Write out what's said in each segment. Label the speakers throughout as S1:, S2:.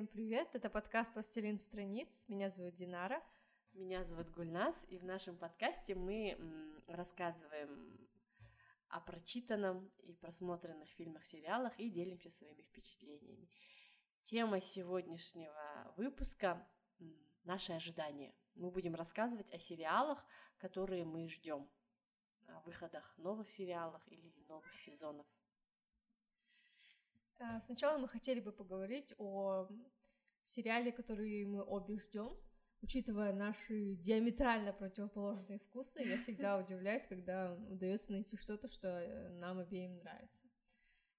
S1: Всем привет! Это подкаст «Властелин страниц». Меня зовут Динара.
S2: Меня зовут Гульнас, и в нашем подкасте мы рассказываем о прочитанном и просмотренных фильмах, сериалах и делимся своими впечатлениями. Тема сегодняшнего выпуска — наши ожидания. Мы будем рассказывать о сериалах, которые мы ждем, о выходах новых сериалов или новых сезонов.
S1: Э, сначала мы хотели бы поговорить о сериале, который мы обе ждем. Учитывая наши диаметрально противоположные вкусы, я всегда удивляюсь, когда удается найти что-то, что э, нам обеим нравится.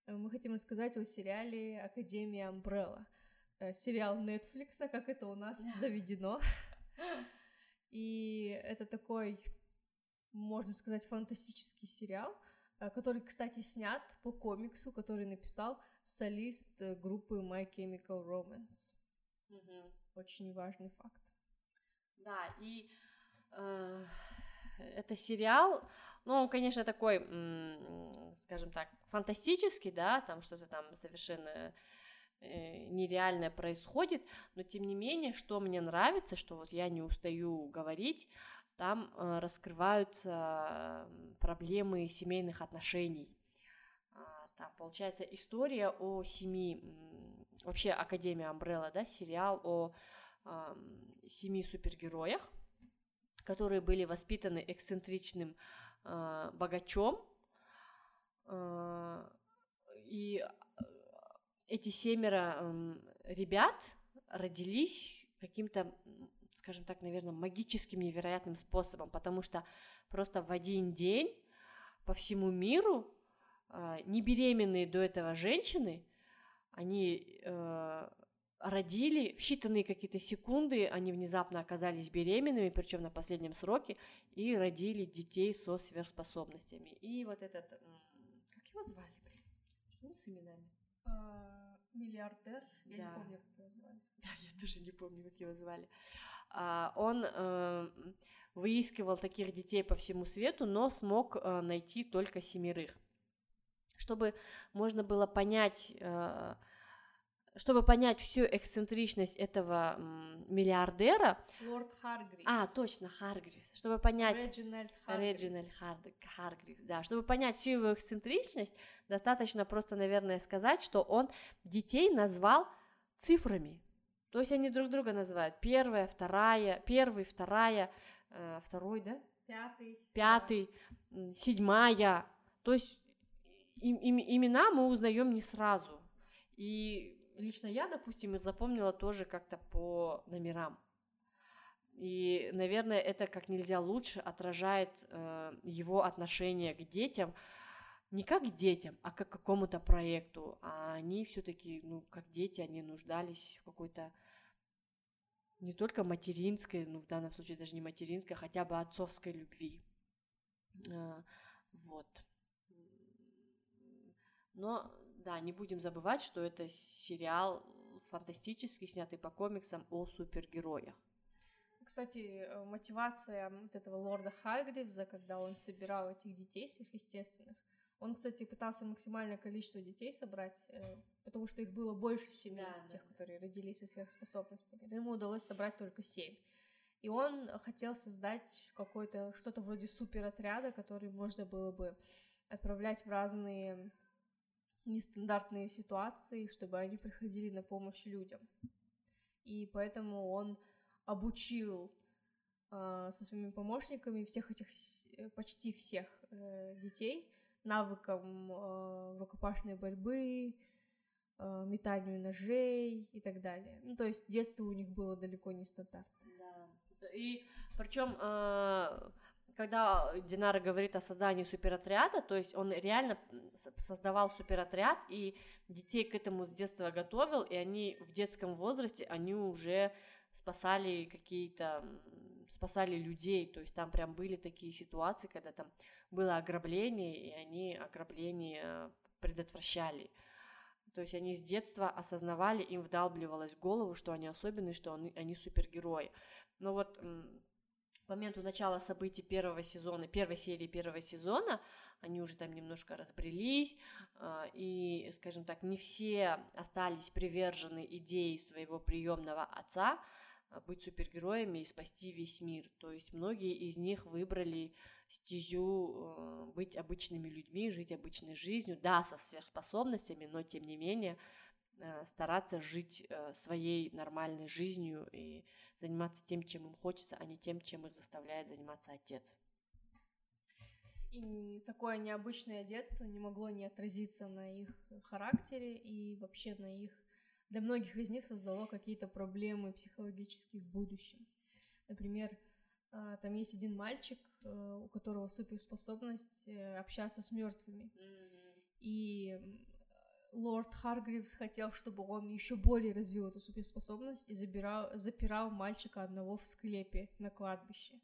S1: Э, мы хотим рассказать о сериале Академия Амбрелла. Сериал Netflix, как это у нас заведено. И это такой, можно сказать, фантастический сериал, который, кстати, снят по комиксу, который написал солист э, группы My Chemical Romance. Угу. Очень важный факт.
S2: Да, и э, это сериал, ну, он, конечно, такой, скажем так, фантастический, да, там что-то там совершенно э, нереальное происходит, но тем не менее, что мне нравится, что вот я не устаю говорить, там э, раскрываются проблемы семейных отношений там, получается, история о семи, вообще Академия Амбрелла, да, сериал о э, семи супергероях, которые были воспитаны эксцентричным э, богачом, э, и эти семеро э, ребят родились каким-то скажем так, наверное, магическим невероятным способом, потому что просто в один день по всему миру а, не беременные до этого женщины, они э, родили в считанные какие-то секунды, они внезапно оказались беременными, причем на последнем сроке, и родили детей со сверхспособностями. И вот этот, как его звали, блин? Что с именами?
S1: А, миллиардер, я да. не помню, как его звали.
S2: Да, я тоже не помню, как его звали. А, он э, выискивал таких детей по всему свету, но смог э, найти только семерых чтобы можно было понять, э, чтобы понять всю эксцентричность этого миллиардера.
S1: Лорд Харгривс.
S2: А, точно, Харгривс. Чтобы понять...
S1: Реджинальд Харгривс.
S2: Реджинальд Харгривс, да. Чтобы понять всю его эксцентричность, достаточно просто, наверное, сказать, что он детей назвал цифрами. То есть они друг друга называют. Первая, вторая, первый, вторая, э, второй, да?
S1: Пятый.
S2: Пятый, седьмая. То есть им, им, имена мы узнаем не сразу. И лично я, допустим, их запомнила тоже как-то по номерам. И, наверное, это как нельзя лучше отражает э, его отношение к детям, не как к детям, а как к какому-то проекту. А они все-таки, ну, как дети, они нуждались в какой-то не только материнской, ну, в данном случае даже не материнской, а хотя бы отцовской любви. Э, вот. Но, да, не будем забывать, что это сериал фантастический, снятый по комиксам о супергероях.
S1: Кстати, э, мотивация вот этого лорда Хагридза, когда он собирал этих детей сверхъестественных, он, кстати, пытался максимальное количество детей собрать, э, потому что их было больше семи, да, тех, да. которые родились со сверхспособностями. Но ему удалось собрать только семь. И он хотел создать какое-то что-то вроде суперотряда, который можно было бы отправлять в разные нестандартные ситуации, чтобы они приходили на помощь людям. И поэтому он обучил э, со своими помощниками всех этих, э, почти всех э, детей навыкам э, рукопашной борьбы, э, метанию ножей и так далее. Ну, то есть детство у них было далеко не стандартное.
S2: Да. И причем э, когда Динара говорит о создании суперотряда, то есть он реально создавал суперотряд и детей к этому с детства готовил, и они в детском возрасте, они уже спасали какие-то, спасали людей, то есть там прям были такие ситуации, когда там было ограбление, и они ограбление предотвращали. То есть они с детства осознавали, им вдалбливалось в голову, что они особенные, что они, они супергерои. Но вот моменту начала событий первого сезона, первой серии первого сезона, они уже там немножко разбрелись, а, и, скажем так, не все остались привержены идее своего приемного отца а, быть супергероями и спасти весь мир. То есть многие из них выбрали стезю а, быть обычными людьми, жить обычной жизнью, да, со сверхспособностями, но тем не менее стараться жить своей нормальной жизнью и заниматься тем, чем им хочется, а не тем, чем их заставляет заниматься отец.
S1: И такое необычное детство не могло не отразиться на их характере и вообще на их... Для многих из них создало какие-то проблемы психологические в будущем. Например, а, там есть один мальчик, э, у которого суперспособность э, общаться с мертвыми. И лорд Харгривс хотел, чтобы он еще более развил эту суперспособность и забирал, запирал мальчика одного в склепе на кладбище.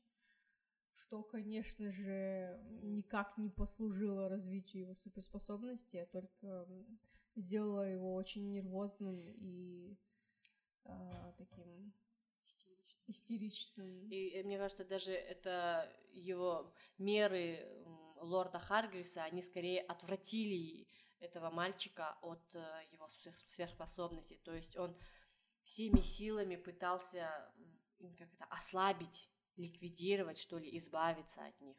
S1: Что, конечно же, никак не послужило развитию его суперспособности, а только сделало его очень нервозным и а, таким истеричным.
S2: И, и мне кажется, даже это его меры лорда Харгриса, они скорее отвратили этого мальчика от э, его сверхспособностей. То есть он всеми силами пытался как это, ослабить, ликвидировать, что ли, избавиться от них.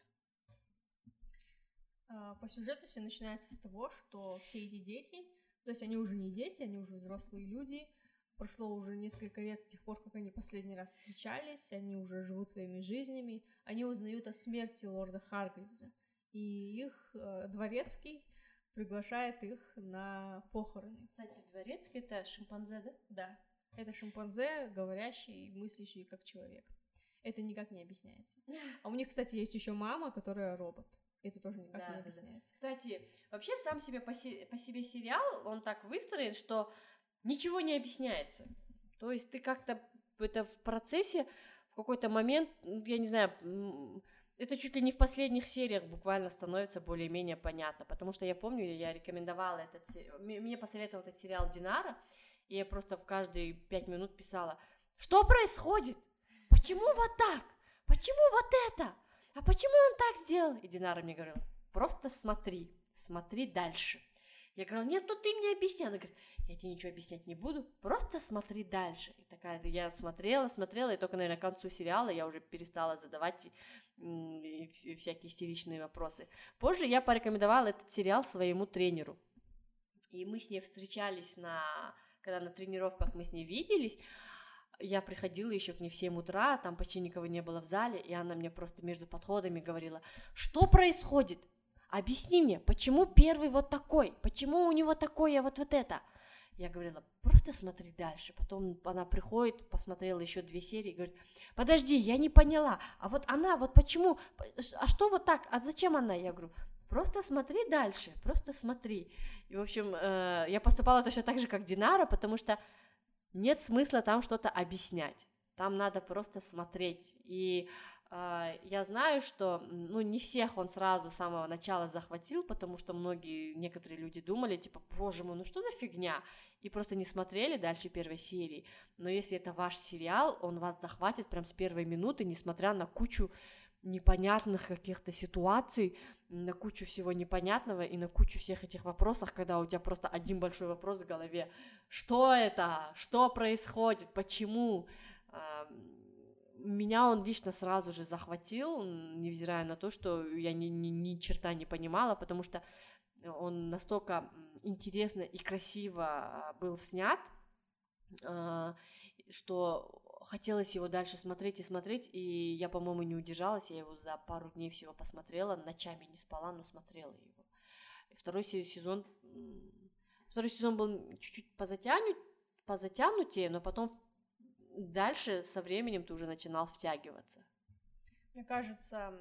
S1: А, по сюжету все начинается с того, что все эти дети, то есть они уже не дети, они уже взрослые люди, прошло уже несколько лет с тех пор, как они последний раз встречались, они уже живут своими жизнями, они узнают о смерти лорда Харгривза, и их э, дворецкий приглашает их на похороны.
S2: Кстати, дворецкий это шимпанзе, да?
S1: Да. Это шимпанзе, говорящий и мыслящий как человек. Это никак не объясняется. А у них, кстати, есть еще мама, которая робот. Это тоже никак да, не объясняется.
S2: Да. Кстати, вообще сам себе по, се- по себе сериал, он так выстроен, что ничего не объясняется. То есть ты как-то это в процессе в какой-то момент, я не знаю, это чуть ли не в последних сериях буквально становится более-менее понятно, потому что я помню, я рекомендовала этот сериал, мне посоветовал этот сериал Динара, и я просто в каждые пять минут писала, что происходит? Почему вот так? Почему вот это? А почему он так сделал? И Динара мне говорила, просто смотри, смотри дальше. Я говорила, нет, ну ты мне объясни. Она говорит, я тебе ничего объяснять не буду, просто смотри дальше. И такая, я смотрела, смотрела, и только, наверное, к концу сериала я уже перестала задавать всякие истеричные вопросы. Позже я порекомендовала этот сериал своему тренеру. И мы с ней встречались на... Когда на тренировках мы с ней виделись, я приходила еще к ней в 7 утра, там почти никого не было в зале, и она мне просто между подходами говорила, что происходит? Объясни мне, почему первый вот такой? Почему у него такое вот вот это? Я говорила, просто смотри дальше. Потом она приходит, посмотрела еще две серии, говорит, подожди, я не поняла, а вот она, вот почему, а что вот так, а зачем она? Я говорю, просто смотри дальше, просто смотри. И, в общем, э, я поступала точно так же, как Динара, потому что нет смысла там что-то объяснять. Там надо просто смотреть. И я знаю, что ну, не всех он сразу с самого начала захватил, потому что многие, некоторые люди думали, типа, боже мой, ну что за фигня? И просто не смотрели дальше первой серии. Но если это ваш сериал, он вас захватит прям с первой минуты, несмотря на кучу непонятных каких-то ситуаций, на кучу всего непонятного и на кучу всех этих вопросов, когда у тебя просто один большой вопрос в голове. Что это? Что происходит? Почему? Меня он лично сразу же захватил, невзирая на то, что я ни, ни, ни черта не понимала, потому что он настолько интересно и красиво был снят, а, что хотелось его дальше смотреть и смотреть, и я, по-моему, не удержалась, я его за пару дней всего посмотрела, ночами не спала, но смотрела его. И второй сезон, второй сезон был чуть-чуть позатянут, позатянутее, но потом дальше со временем ты уже начинал втягиваться.
S1: Мне кажется,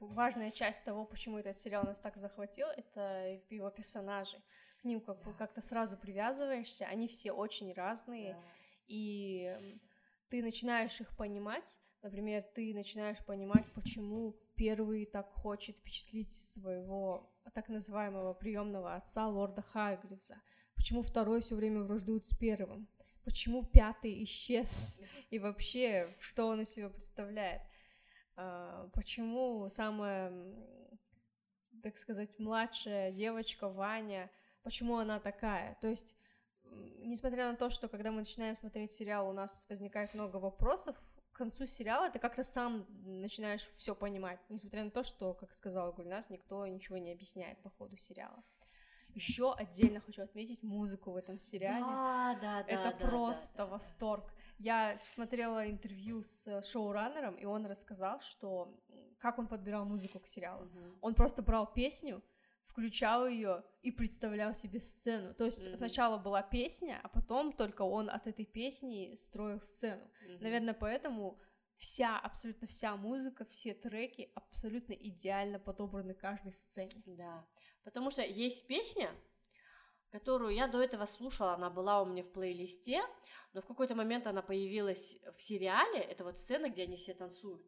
S1: важная часть того, почему этот сериал нас так захватил, это его персонажи. К ним как-то сразу привязываешься, они все очень разные, да. и ты начинаешь их понимать. Например, ты начинаешь понимать, почему первый так хочет впечатлить своего так называемого приемного отца лорда Харгривза, почему второй все время враждует с первым почему пятый исчез и вообще, что он из себя представляет. а, почему самая, так сказать, младшая девочка Ваня, почему она такая. То есть, несмотря на то, что когда мы начинаем смотреть сериал, у нас возникает много вопросов, к концу сериала ты как-то сам начинаешь все понимать, несмотря на то, что, как сказала Гульнас, никто ничего не объясняет по ходу сериала. Еще отдельно хочу отметить музыку в этом сериале.
S2: Да, да, да.
S1: Это
S2: да,
S1: просто
S2: да, да.
S1: восторг. Я смотрела интервью с шоураннером, и он рассказал, что как он подбирал музыку к сериалу.
S2: Мгм.
S1: Он просто брал песню, включал ее и представлял себе сцену. То есть
S2: Мгм.
S1: сначала была песня, а потом только он от этой песни строил сцену.
S2: Мгм.
S1: Наверное, поэтому вся, абсолютно вся музыка, все треки абсолютно идеально подобраны каждой сцене.
S2: Да, потому что есть песня, которую я до этого слушала, она была у меня в плейлисте, но в какой-то момент она появилась в сериале, это вот сцена, где они все танцуют.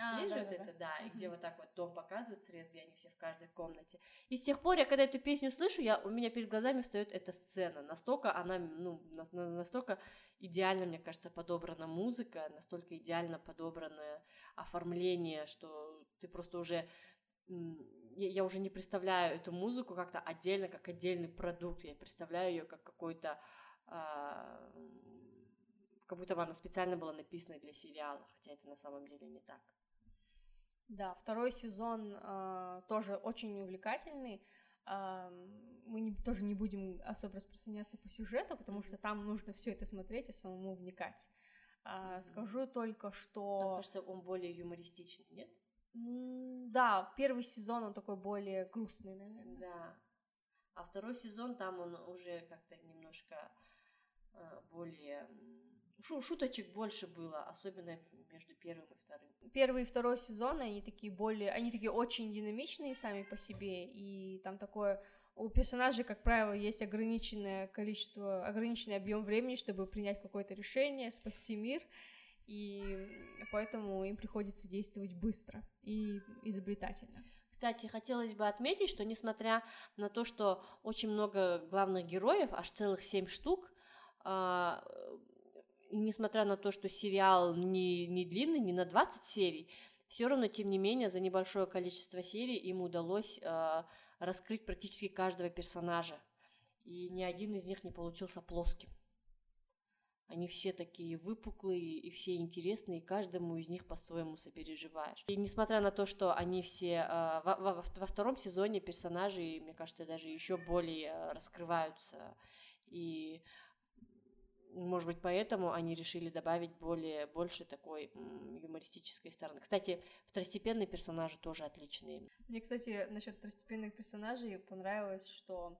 S1: А,
S2: Видишь вот это, да, и где вот так вот дом показывает срез, где они все в каждой комнате. И с тех пор я, когда эту песню слышу, я, у меня перед глазами встает эта сцена. Настолько она, ну, на- на- настолько идеально, мне кажется, подобрана музыка, настолько идеально подобранное оформление, что ты просто уже... Я, уже не представляю эту музыку как-то отдельно, как отдельный продукт. Я представляю ее как какой-то... а, как будто бы она специально была написана для сериала, хотя это на самом деле не так.
S1: Да, второй сезон э, тоже очень увлекательный. А, мы не- тоже не будем особо распространяться по сюжету, потому что там нужно все это смотреть и самому вникать. А,
S2: Мгм.
S1: скажу только,
S2: Мне
S1: что
S2: кажется, он более юмористичный, нет?
S1: Да, первый сезон он такой более грустный, наверное.
S2: Да. А второй сезон там он уже как-то немножко э, более... шу- шуточек больше было, особенно между первым и вторым.
S1: Первый и второй сезон они такие более, они такие очень динамичные сами по себе, и там такое у персонажей, как правило, есть ограниченное количество, ограниченный объем времени, чтобы принять какое-то решение, спасти мир, и поэтому им приходится действовать быстро и изобретательно.
S2: Кстати, хотелось бы отметить, что несмотря на то, что очень много главных героев, аж целых семь штук, а, и несмотря на то, что сериал не, не длинный, не на 20 серий, все равно, тем не менее, за небольшое количество серий им удалось а, раскрыть практически каждого персонажа. И ни один из них не получился плоским. Они все такие выпуклые и все интересные, и каждому из них по-своему сопереживаешь. И несмотря на то, что они все а, во, во- во втором сезоне персонажи, мне кажется, даже еще более а, раскрываются. И может быть, поэтому они решили добавить более, больше такой м, юмористической стороны. Кстати, второстепенные персонажи тоже отличные.
S1: Мне, кстати, насчет второстепенных персонажей понравилось, что,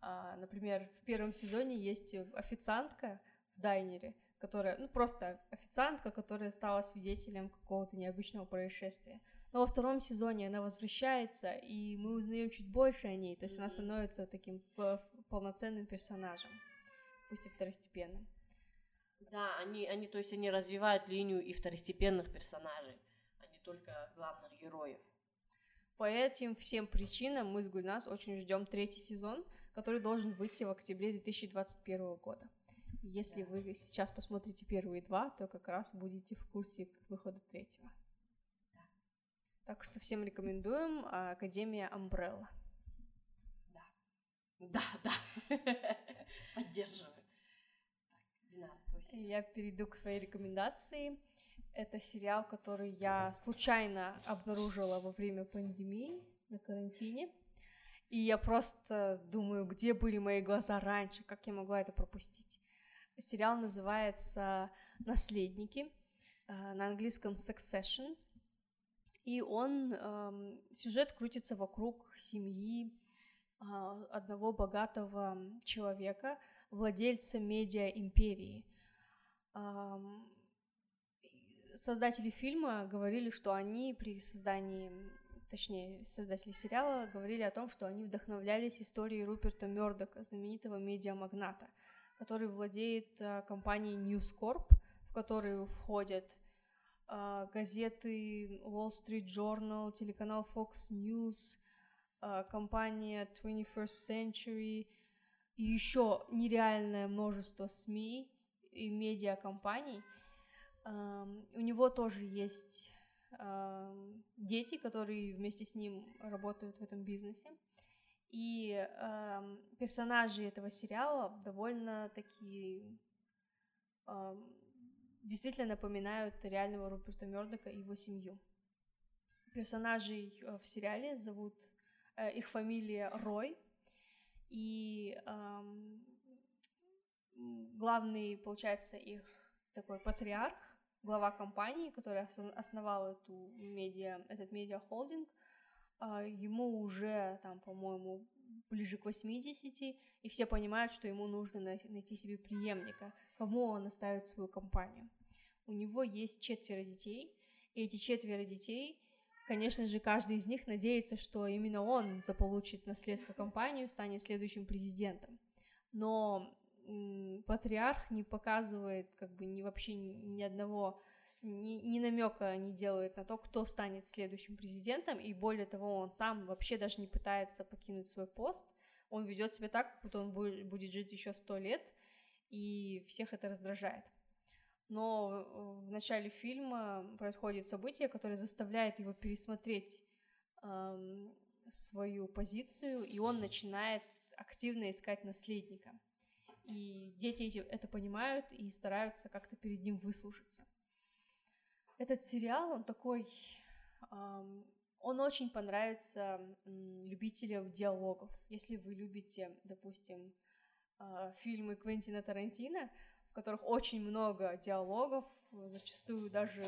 S1: а, например, в первом сезоне есть официантка в дайнере, которая, ну, просто официантка, которая стала свидетелем какого-то необычного происшествия. Но во втором сезоне она возвращается, и мы узнаем чуть больше о ней, то есть она становится таким полноценным персонажем, пусть и второстепенным.
S2: Да, они, они, то есть они развивают линию и второстепенных персонажей, а не только главных героев.
S1: По этим всем причинам мы с Гульнас очень ждем третий сезон, который должен выйти в октябре 2021 года. Если
S2: Да.
S1: вы сейчас посмотрите первые два, то как раз будете в курсе к выходу третьего. Так что всем рекомендуем а, Академия Umbrella.
S2: Да, да. Поддерживаю. Так, Динара, твой сериал.
S1: Я перейду к своей рекомендации. Это сериал, который я случайно обнаружила во время пандемии на карантине. И я просто думаю, где были мои глаза раньше, как я могла это пропустить. Сериал называется «Наследники», э, на английском «Succession». И он, эм, сюжет крутится вокруг семьи а, одного богатого человека, владельца медиа-империи. Ам, Создатели фильма говорили, что они при создании, точнее, создатели сериала говорили о том, что они вдохновлялись историей Руперта Мёрдока, знаменитого медиамагната, который владеет а, компанией News Corp, в которую входят а, газеты Wall Street Journal, телеканал Fox News, а, компания 21st Century и еще нереальное множество СМИ и медиакомпаний. Ам, У него тоже есть э, дети, которые вместе с ним работают в этом бизнесе. И э, персонажи этого сериала довольно такие э, действительно напоминают реального Руперта Мёрдока и его семью. Персонажей э, в сериале зовут э, их фамилия Рой, и э, главный, получается, их такой патриарх, глава компании, который основал эту медиа, этот медиа-холдинг, ему уже, там, по-моему, ближе к 80, и все понимают, что ему нужно найти себе преемника, кому он оставит свою компанию. У него есть четверо детей, и эти четверо детей, конечно же, каждый из них надеется, что именно он заполучит наследство компанию, станет следующим президентом. Но патриарх не показывает как бы ни вообще ни одного ни, ни намека не делает на то, кто станет следующим президентом, и более того, он сам вообще даже не пытается покинуть свой пост, он ведет себя так, как будто он будет, жить еще сто лет, и всех это раздражает. Но в начале фильма происходит событие, которое заставляет его пересмотреть эм, свою позицию, и он начинает активно искать наследника. И дети это понимают и стараются как-то перед ним выслушаться. Этот сериал, он такой, он очень понравится любителям диалогов. Если вы любите, допустим, а, фильмы Квентина Тарантино, в которых очень много диалогов, зачастую даже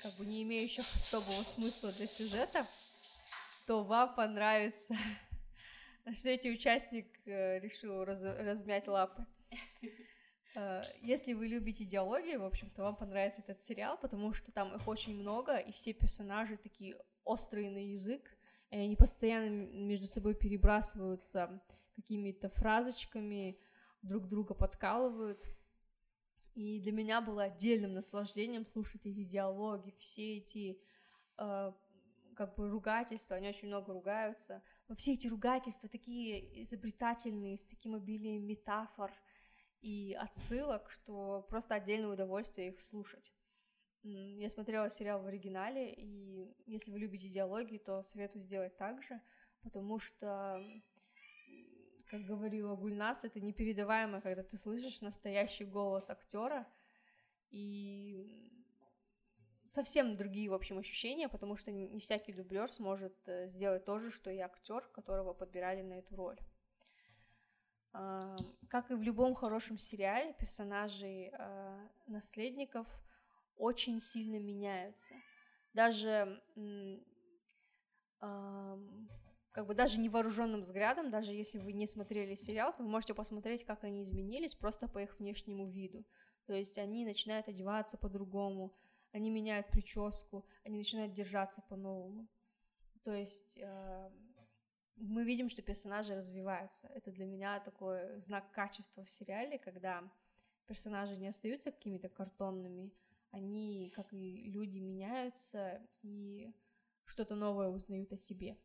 S1: как бы не имеющих особого смысла для сюжета, то вам понравится, что эти участник э, решил раз, размять лапы. Э, если вы любите диалоги, в общем-то, вам понравится этот сериал, потому что там их очень много, и все персонажи такие острые на язык, и они постоянно между собой перебрасываются какими-то фразочками, друг друга подкалывают. И для меня было отдельным наслаждением слушать эти диалоги, все эти э, как бы ругательства, они очень много ругаются, но все эти ругательства такие изобретательные, с таким обилием метафор — и отсылок, что просто отдельное удовольствие их слушать. Я смотрела сериал в оригинале, и если вы любите диалоги, то советую сделать так же, потому что, как говорила Гульнас, это непередаваемо, когда ты слышишь настоящий голос актера, и совсем другие, в общем, ощущения, потому что не всякий дублер сможет э, сделать то же, что и актер, которого подбирали на эту роль. Как и в любом хорошем сериале, персонажи а, наследников очень сильно меняются. Даже как бы даже невооруженным взглядом, даже если вы не смотрели сериал, вы можете посмотреть, как они изменились просто по их внешнему виду. То есть они начинают одеваться по-другому, они меняют прическу, они начинают держаться по-новому. То есть мы видим, что персонажи развиваются. Это для меня такой знак качества в сериале, когда персонажи не остаются какими-то картонными, они, как и люди, меняются и что-то новое узнают о себе.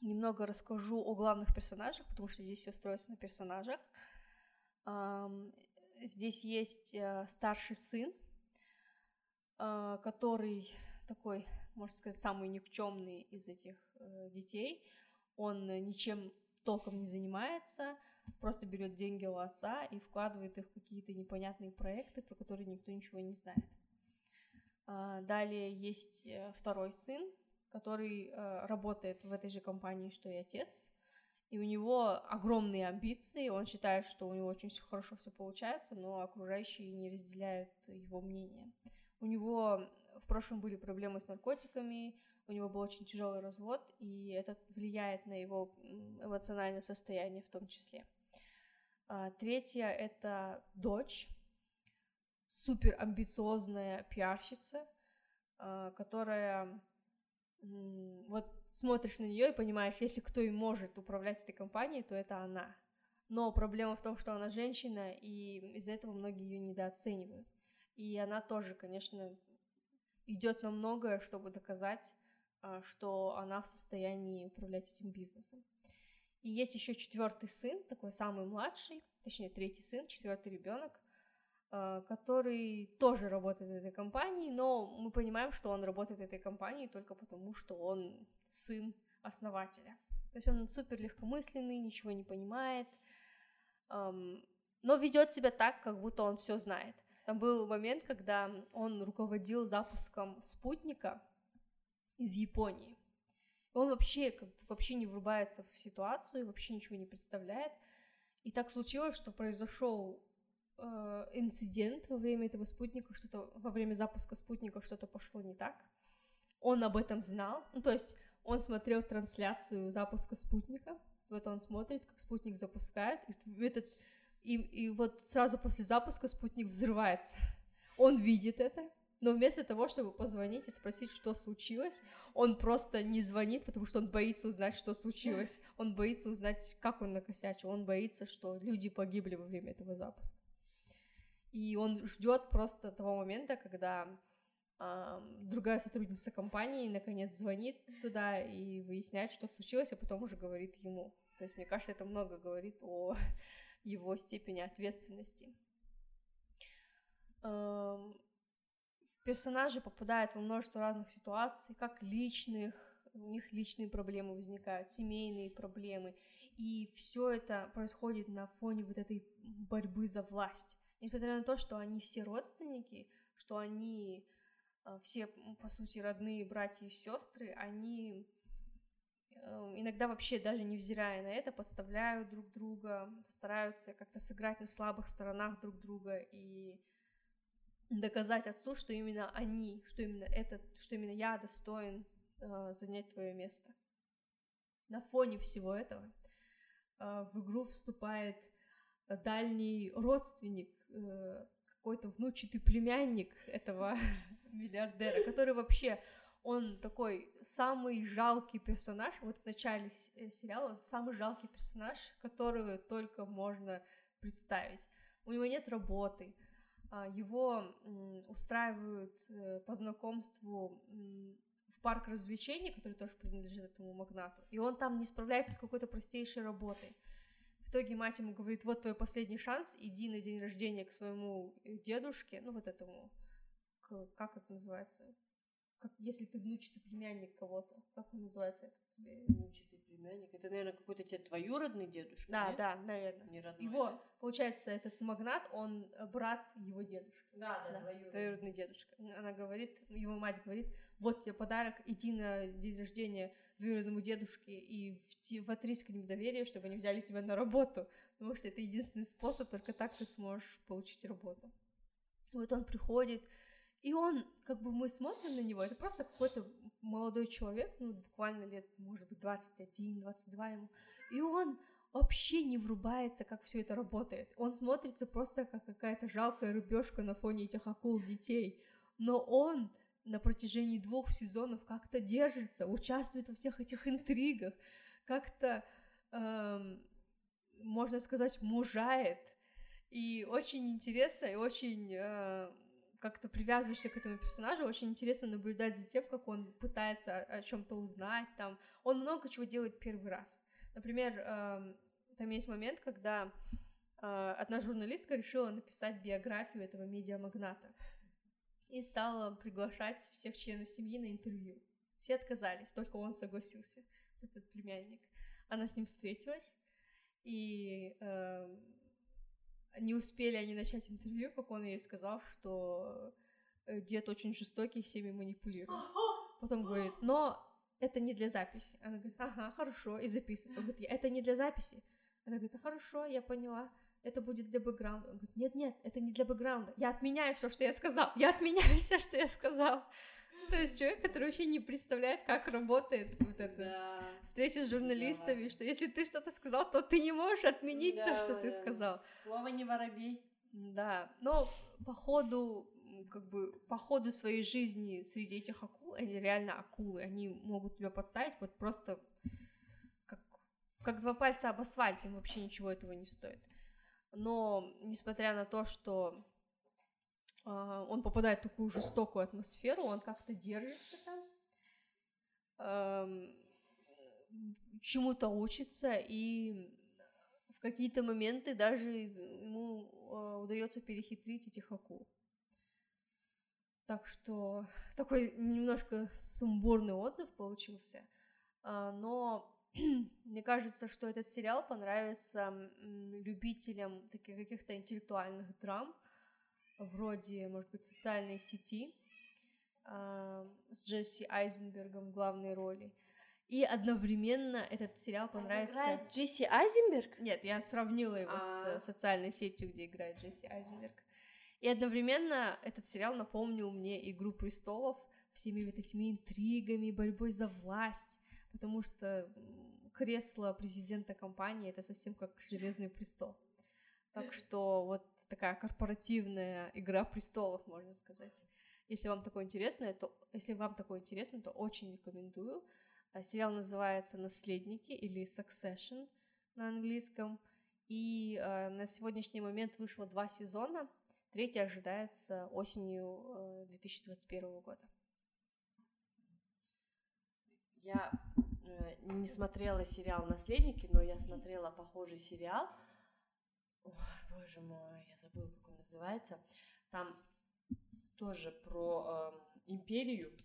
S1: Немного расскажу о главных персонажах, потому что здесь все строится на персонажах. Здесь есть э, старший сын, э, который такой, можно сказать, самый никчемный из этих э, детей он э, ничем толком не занимается, просто берет деньги у отца и вкладывает их в какие-то непонятные проекты, про которые никто ничего не знает. А, далее есть э, второй сын, который э, работает в этой же компании, что и отец, и у него огромные амбиции, он считает, что у него очень хорошо все получается, но окружающие не разделяют его мнение. У него в прошлом были проблемы с наркотиками, у него был очень тяжелый развод, и это влияет на его эмоциональное состояние в том числе. А, третье — это дочь, супер амбициозная пиарщица, а, которая вот смотришь на нее и понимаешь, если кто и может управлять этой компанией, то это она. Но проблема в том, что она женщина, и из-за этого многие ее недооценивают. И она тоже, конечно, идет на многое, чтобы доказать что она в состоянии управлять этим бизнесом. И есть еще четвертый сын, такой самый младший, точнее третий сын, четвертый ребенок, э, который тоже работает в этой компании, но мы понимаем, что он работает в этой компании только потому, что он сын основателя. То есть он супер легкомысленный, ничего не понимает, но ведет себя так, как будто он все знает. Там был момент, когда он руководил запуском спутника из Японии. Он вообще, как бы, вообще не врубается в ситуацию, вообще ничего не представляет. И так случилось, что произошел э, инцидент во время этого спутника, что-то во время запуска спутника что-то пошло не так. Он об этом знал. Ну, то есть он смотрел трансляцию запуска спутника. Вот он смотрит, как спутник запускает. И этот и, и вот сразу после запуска спутник взрывается. Он видит это, но вместо того, чтобы позвонить и спросить, что случилось, он просто не звонит, потому что он боится узнать, что случилось. Он боится узнать, как он накосячил. Он боится, что люди погибли во время этого запуска. И он ждет просто того момента, когда другая сотрудница компании наконец звонит туда и выясняет, что случилось, а потом уже говорит ему. То есть, мне кажется, это много говорит о его степени ответственности. Персонажи попадают во множество разных ситуаций, как личных, у них личные проблемы возникают, семейные проблемы, и все это происходит на фоне вот этой борьбы за власть. Несмотря на то, что они все родственники, что они э, все, по сути, родные братья и сестры, они Эм, иногда вообще даже невзирая на это, подставляют друг друга, стараются как-то сыграть на слабых сторонах друг друга и доказать отцу, что именно они, что именно этот, что именно я достоин э, занять твое место. На фоне всего этого э, в игру вступает дальний родственник, э, какой-то внучатый племянник этого миллиардера, который вообще он такой самый жалкий персонаж, вот в начале э, сериала он самый жалкий персонаж, которого только можно представить. У него нет работы, его устраивают э, по знакомству в парк развлечений, который тоже принадлежит этому магнату, и он там не справляется с какой-то простейшей работой. В итоге мать ему говорит, вот твой последний шанс, иди на день рождения к своему э, дедушке, ну вот этому, к, как это называется, как если ты внучатый племянник кого-то. Как он называется этот тебе?
S2: Внучатый племянник. Это, наверное, какой-то тебе двоюродный дедушка.
S1: Да, нет? да, наверное. Не родной, его, да? получается, этот магнат, он э, брат его дедушки.
S2: Да, да, да
S1: двоюродный. двоюродный дедушка. Она говорит, его мать говорит, вот тебе подарок, иди на день рождения двоюродному дедушке и в, вотрись к ним доверие, чтобы они взяли тебя на работу, потому что это единственный способ, только так ты сможешь получить работу. Вот он приходит, и он, как бы мы смотрим на него, это просто какой-то молодой человек, ну, буквально лет, может быть, 21, 22 ему, и он вообще не врубается, как все это работает. Он смотрится просто как какая-то жалкая рыбешка на фоне этих акул детей. Но он на протяжении двух сезонов как-то держится, участвует во всех этих интригах, как-то, эм, можно сказать, мужает. И очень интересно, и очень э, как-то привязываешься к этому персонажу, очень интересно наблюдать за тем, как он пытается о, чем-то узнать, там, он много чего делает первый раз. Например, э, там есть момент, когда э, одна журналистка решила написать биографию этого медиамагната и стала приглашать всех членов семьи на интервью. Все отказались, только он согласился, этот племянник. Она с ним встретилась, и э, не успели они начать интервью, как он ей сказал, что э, дед очень жестокий, всеми манипулирует. Потом говорит, но это не для записи. Она говорит, ага, хорошо, и записывает. Он говорит, это не для записи. Она говорит, хорошо, я поняла, это будет для бэкграунда. Он говорит, нет, нет, это не для бэкграунда. Я отменяю все, что я сказал. Я отменяю все, что я сказал. То есть человек, который вообще не представляет, как работает вот эта да. встреча с журналистами, да. что если ты что-то сказал, то ты не можешь отменить да, то, что да. ты сказал.
S2: Слово не воробей.
S1: Да, но по ходу как бы по ходу своей жизни среди этих акул, они реально акулы, они могут тебя подставить вот просто как, как два пальца об асфальт, им вообще ничего этого не стоит. Но, несмотря на то, что он попадает в такую жестокую атмосферу, он как-то держится там, чему-то учится, и в какие-то моменты даже ему э, удается перехитрить этих акул. Так что такой немножко сумбурный отзыв получился. А, но мне кажется, что этот сериал понравится любителям таких каких-то интеллектуальных драм, вроде, может быть, социальной сети а, с Джесси Айзенбергом в главной роли. И одновременно этот сериал понравится...
S2: Она играет Джесси Айзенберг?
S1: Нет, я сравнила его А-а-а. с социальной сетью, где играет Джесси Айзенберг. И одновременно этот сериал напомнил мне «Игру престолов» всеми вот этими интригами, борьбой за власть, потому что кресло президента компании это совсем как Железный престол. Так что вот такая корпоративная игра престолов, можно сказать. Если вам такое интересно, то если вам такое интересно, то очень рекомендую. А, сериал называется «Наследники» или «Succession» на английском. И э, на сегодняшний момент вышло два сезона. Третий ожидается осенью э, 2021 года.
S2: Я э, не смотрела сериал «Наследники», но я смотрела похожий сериал. Ой, боже мой, я забыла, как он называется. Там тоже про э, империю,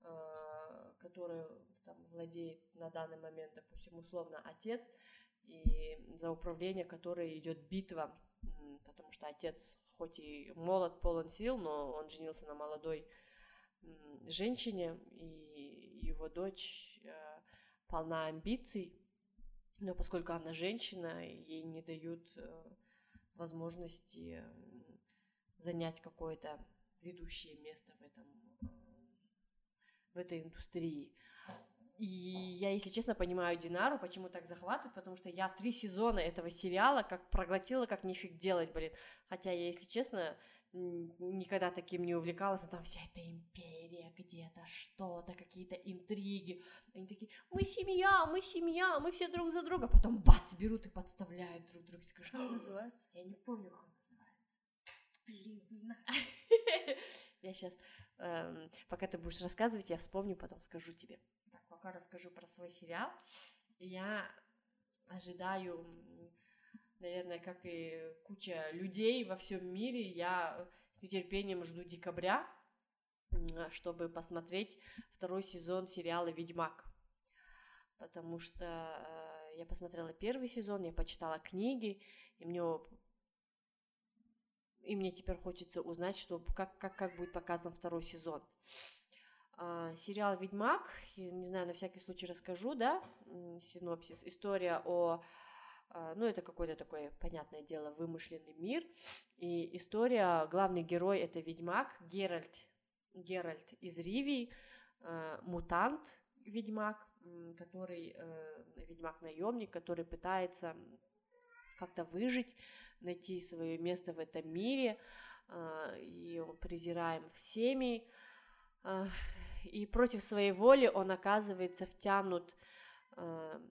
S2: э, которая там владеет на данный момент, допустим, условно отец, и за управление которой идет битва, потому что отец хоть и молод, полон сил, но он женился на молодой женщине, и его дочь э, полна амбиций, но поскольку она женщина, ей не дают э, возможности занять какое-то ведущее место в этом э, в этой индустрии. И я, если честно, понимаю Динару, почему так захватывает, потому что я три сезона этого сериала как проглотила, как нифиг делать, блин. Хотя я, если честно, никогда таким не увлекалась, но там вся эта империя где-то, что-то, какие-то интриги. Они такие, мы семья, мы семья, мы все друг за друга. Потом бац, берут и подставляют друг друга. Ты
S1: как называется?
S2: Я не помню, как называется.
S1: Блин.
S2: Я сейчас, эм, пока ты будешь рассказывать, я вспомню, потом скажу тебе пока расскажу про свой сериал. Я ожидаю, наверное, как и куча людей во всем мире, я с нетерпением жду декабря, чтобы посмотреть второй сезон сериала «Ведьмак». Потому что э, я посмотрела первый сезон, я почитала книги, и мне и мне теперь хочется узнать, что, как, как, как будет показан второй сезон. А, сериал «Ведьмак», не знаю, на всякий случай расскажу, да, синопсис, история о, ну, это какой-то такой, понятное дело, вымышленный мир, и история, главный герой это ведьмак Геральт, Геральт из Ривии, а, мутант ведьмак, который, э, ведьмак-наемник, который пытается как-то выжить, найти свое место в этом мире, и он презираем всеми, и против своей воли он оказывается втянут, э,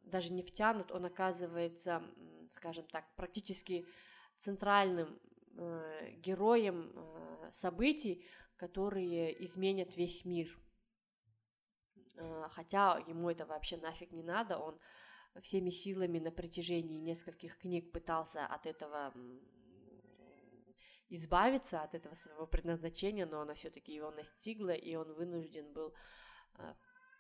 S2: даже не втянут, он оказывается, скажем так, практически центральным э, героем э, событий, которые изменят весь мир. Хотя ему это вообще нафиг не надо, он всеми силами на протяжении нескольких книг пытался от этого избавиться от этого своего предназначения, но она все-таки его настигла, и он вынужден был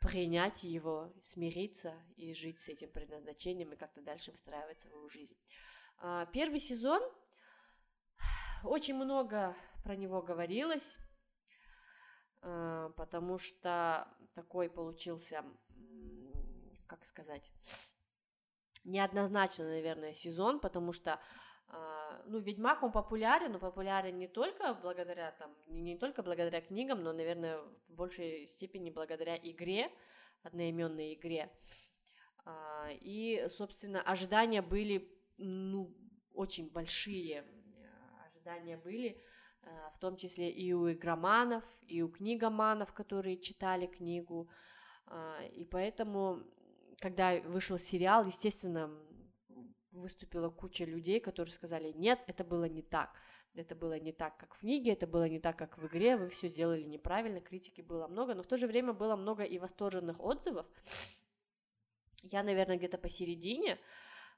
S2: принять его, смириться и жить с этим предназначением и как-то дальше выстраивать свою жизнь. А, первый сезон, очень много про него говорилось, а, потому что такой получился, как сказать, неоднозначно, наверное, сезон, потому что ну, Ведьмак, он популярен, но популярен не только благодаря, там, не только благодаря книгам, но, наверное, в большей степени благодаря игре, одноименной игре. А, и, собственно, ожидания были, ну, очень большие. Ожидания были, а, в том числе и у игроманов, и у книгоманов, которые читали книгу. И поэтому, когда вышел сериал, естественно, выступила куча людей, которые сказали, нет, это было не так. Это было не так, как в книге, это было не так, как в игре, вы все сделали неправильно, критики было много, но в то же время было много и восторженных отзывов. Я, наверное, где-то посередине,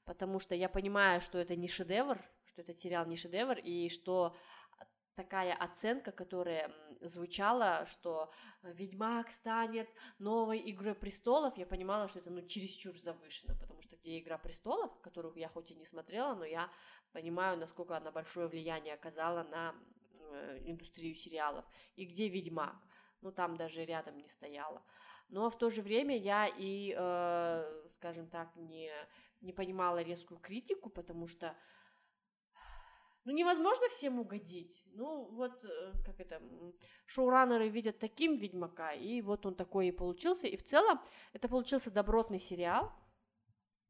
S2: потому что я понимаю, что это не шедевр, что этот сериал не шедевр, и что такая оценка, которая звучала, что Ведьмак станет новой Игрой престолов, я понимала, что это ну чересчур завышено, потому что где Игра престолов, которую я хоть и не смотрела, но я понимаю, насколько она большое влияние оказала на э, индустрию сериалов, и где Ведьмак, ну там даже рядом не стояла. Но в то же время я и, э, скажем так, не, не понимала резкую критику, потому что ну, невозможно всем угодить. Ну, вот, э, как это, шоураннеры видят таким Ведьмака, и вот он такой и получился. И в целом это получился добротный сериал,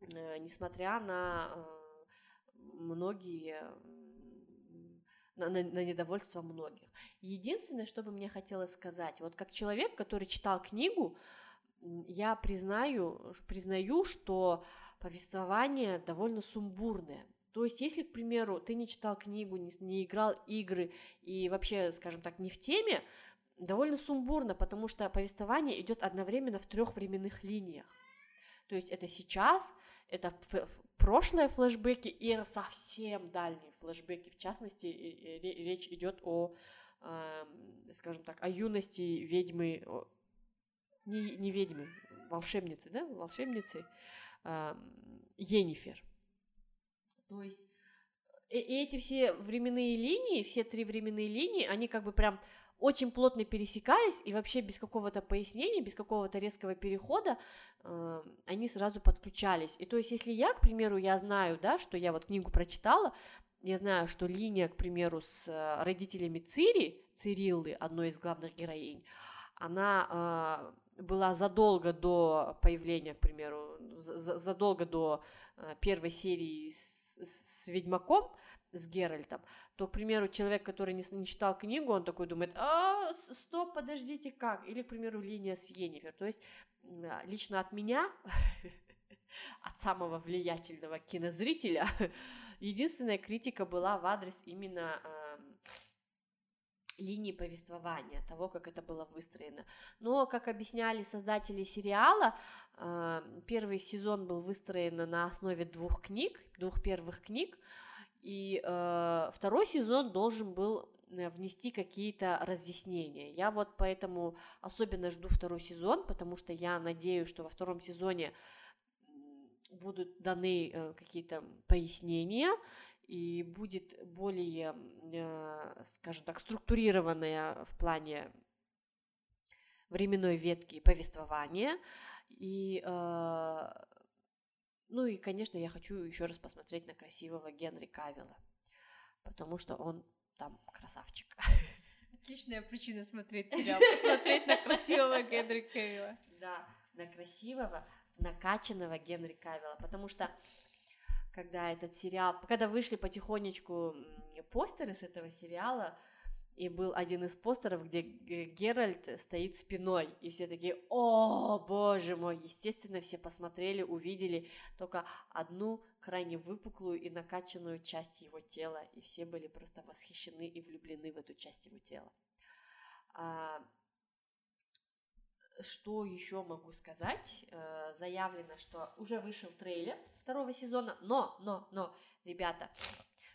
S2: э, несмотря на э, многие на, на, на недовольство многих. Единственное, что бы мне хотелось сказать, вот как человек, который читал книгу, я признаю, признаю, что повествование довольно сумбурное. То есть, если, к примеру, ты не читал книгу, не, не играл игры и вообще, скажем так, не в теме, довольно сумбурно, потому что повествование идет одновременно в трех временных линиях. То есть это сейчас, это прошлое флешбеки и совсем дальние флешбеки. В частности, речь идет о, скажем так, о юности ведьмы, не, не ведьмы, волшебницы, да, волшебницы Енифер. То есть и эти все временные линии, все три временные линии, они как бы прям очень плотно пересекались, и вообще без какого-то пояснения, без какого-то резкого перехода э, они сразу подключались. И то есть, если я, к примеру, я знаю, да, что я вот книгу прочитала, я знаю, что линия, к примеру, с э, родителями Цири, Цириллы, одной из главных героинь, она э, была задолго до появления, к примеру, задолго до Э, первой серии с, с Ведьмаком, с Геральтом, то, к примеру, человек, который не, не читал книгу, он такой думает, а, стоп, подождите, как? Или, к примеру, линия с Енифер. То есть а, лично от меня, от самого влиятельного кинозрителя, единственная критика была в адрес именно линии повествования, того, как это было выстроено. Но, как объясняли создатели сериала, а, первый сезон был выстроен на основе двух книг, двух первых книг, и э, второй сезон должен был э, внести какие-то разъяснения. Я вот поэтому особенно жду второй сезон, потому что я надеюсь, что во втором сезоне будут даны э, какие-то пояснения, и будет более, э, скажем так, структурированная в плане временной ветки повествования. И, э, ну и, конечно, я хочу еще раз посмотреть на красивого Генри Кавилла, потому что он там красавчик.
S1: Отличная причина смотреть сериал, посмотреть на красивого Генри Кавилла.
S2: Да, на красивого, накачанного Генри Кавилла, потому что когда этот сериал, когда вышли потихонечку постеры с этого сериала, и был один из постеров, где Геральт стоит спиной, и все такие, о, боже мой, естественно, все посмотрели, увидели только одну крайне выпуклую и накачанную часть его тела, и все были просто восхищены и влюблены в эту часть его тела. Что еще могу сказать? Э, заявлено, что уже вышел трейлер второго сезона, но, но, но, ребята,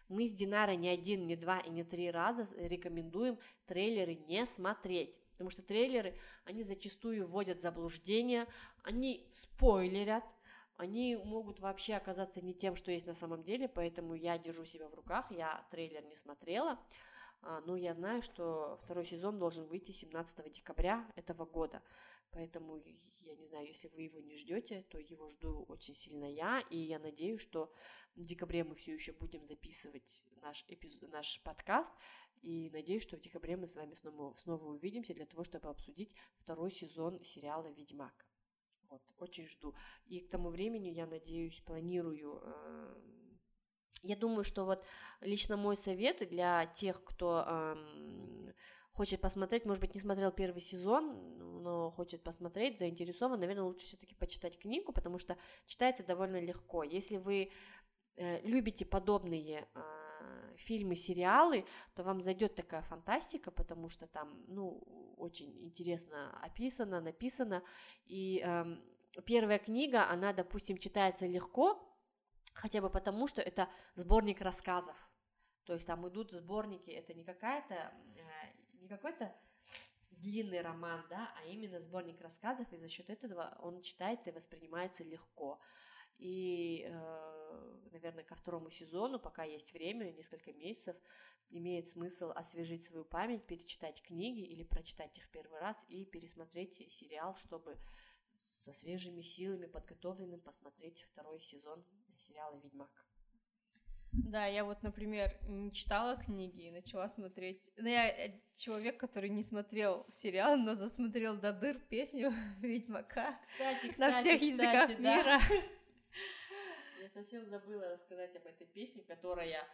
S2: мы с Динарой не один, не два и не три раза рекомендуем трейлеры не смотреть, потому что трейлеры, они зачастую вводят в заблуждение, они спойлерят, они могут вообще оказаться не тем, что есть на самом деле, поэтому я держу себя в руках, я трейлер не смотрела, а, но я знаю, что второй сезон должен выйти 17 декабря этого года. Поэтому я не знаю, если вы его не ждете, то его жду очень сильно я, и я надеюсь, что в декабре мы все еще будем записывать наш, эпизод, наш подкаст, и надеюсь, что в декабре мы с вами снова, снова увидимся для того, чтобы обсудить второй сезон сериала «Ведьмак». Вот, очень жду. И к тому времени, я надеюсь, планирую... Э, я думаю, что вот лично мой совет для тех, кто... Э, хочет посмотреть, может быть, не смотрел первый сезон, но хочет посмотреть, заинтересован, наверное, лучше все-таки почитать книгу, потому что читается довольно легко. Если вы э, любите подобные э, фильмы, сериалы, то вам зайдет такая фантастика, потому что там, ну, очень интересно описано, написано. И э, первая книга, она, допустим, читается легко, хотя бы потому, что это сборник рассказов. То есть там идут сборники, это не какая-то, э, не какой-то длинный роман, да, а именно сборник рассказов, и за счет этого он читается и воспринимается легко. И, э, наверное, ко второму сезону, пока есть время, несколько месяцев, имеет смысл освежить свою память, перечитать книги или прочитать их первый раз и пересмотреть сериал, чтобы со свежими силами, подготовленным, посмотреть второй сезон сериала «Ведьмак».
S1: Да, я вот, например, не читала книги и начала смотреть. Ну, я э, человек, который не смотрел сериал, но засмотрел до дыр песню Ведьмака
S2: кстати, кстати,
S1: на всех
S2: кстати,
S1: языках
S2: да.
S1: мира.
S2: Я совсем забыла рассказать об этой песне, которая,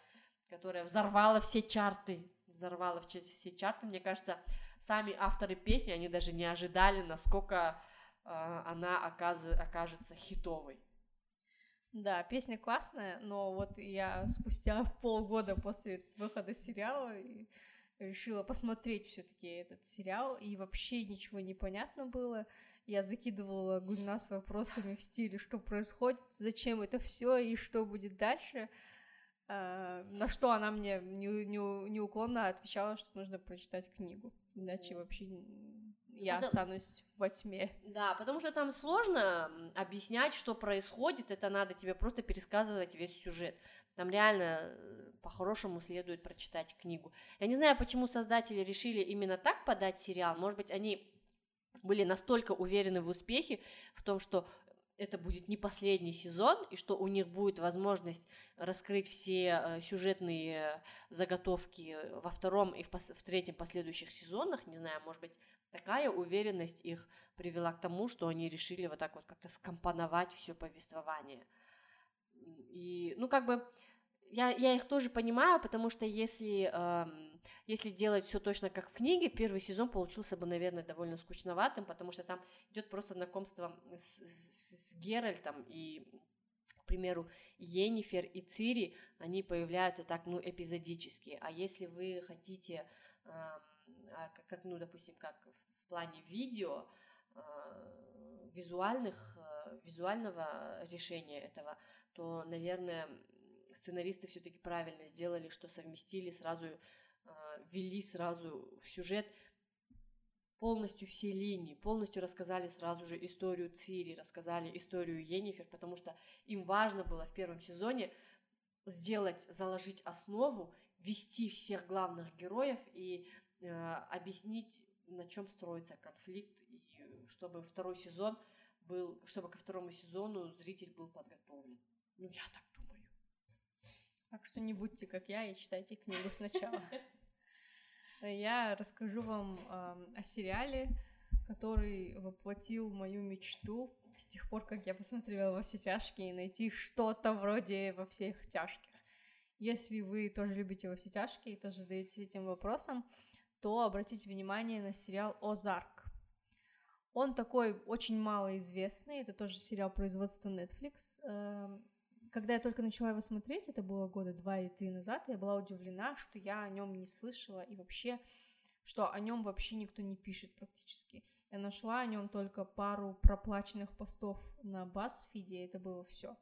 S2: которая взорвала все чарты. Взорвала все все чарты. Мне кажется, сами авторы песни, они даже не ожидали, насколько э, она оказ- окажется хитовой.
S1: Да, песня классная, но вот я спустя полгода после выхода сериала решила посмотреть все-таки этот сериал, и вообще ничего не понятно было. Я закидывала Гульнас вопросами в стиле, что происходит, зачем это все и что будет дальше. А, на что она мне не- не- неуклонно отвечала, что нужно прочитать книгу, иначе вообще я
S2: Это-
S1: останусь во тьме.
S2: Да, потому что там сложно объяснять, что происходит, это надо тебе просто пересказывать весь сюжет. Там реально э, по-хорошему следует прочитать книгу. Я не знаю, почему создатели решили именно так подать сериал. Может быть, они были настолько уверены в успехе, в том, что это будет не последний сезон, и что у них будет возможность раскрыть все э, сюжетные заготовки во втором и в, пос- в третьем последующих сезонах. Не знаю, может быть, такая уверенность их привела к тому, что они решили вот так вот как-то скомпоновать все повествование. И, ну, как бы, я, я их тоже понимаю, потому что если, эм, если делать все точно как в книге, первый сезон получился бы, наверное, довольно скучноватым, потому что там идет просто знакомство с, с- с Геральтом и, к примеру, Йеннифер и Цири, они появляются так, ну, эпизодически. А если вы хотите, эм, как, как, ну, допустим, как в плане видео, э, визуальных, э, визуального решения этого, то, наверное, сценаристы все-таки правильно сделали, что совместили сразу, э, ввели сразу в сюжет полностью все линии, полностью рассказали сразу же историю Цири, рассказали историю Йеннифер, потому что им важно было в первом сезоне сделать, заложить основу, ввести всех главных героев и объяснить, на чем строится конфликт, и э, чтобы второй сезон был, чтобы ко второму сезону зритель был подготовлен. Ну, я так думаю.
S1: Так что не будьте как я и читайте книгу сначала. Я расскажу вам ам, о сериале, который воплотил мою мечту с тех пор, как я посмотрела «Во все тяжкие» найти что-то вроде «Во всех тяжких». Если вы тоже любите «Во все тяжкие» и тоже задаетесь этим вопросом, то обратите внимание на сериал «Озарк». Он такой очень малоизвестный, это тоже сериал производства Netflix. Эм, Когда я только начала его смотреть, это было года два или три назад, я была удивлена, что я о нем не слышала и вообще, что о нем вообще никто не пишет практически. Я нашла о нем только пару проплаченных постов на и это было все.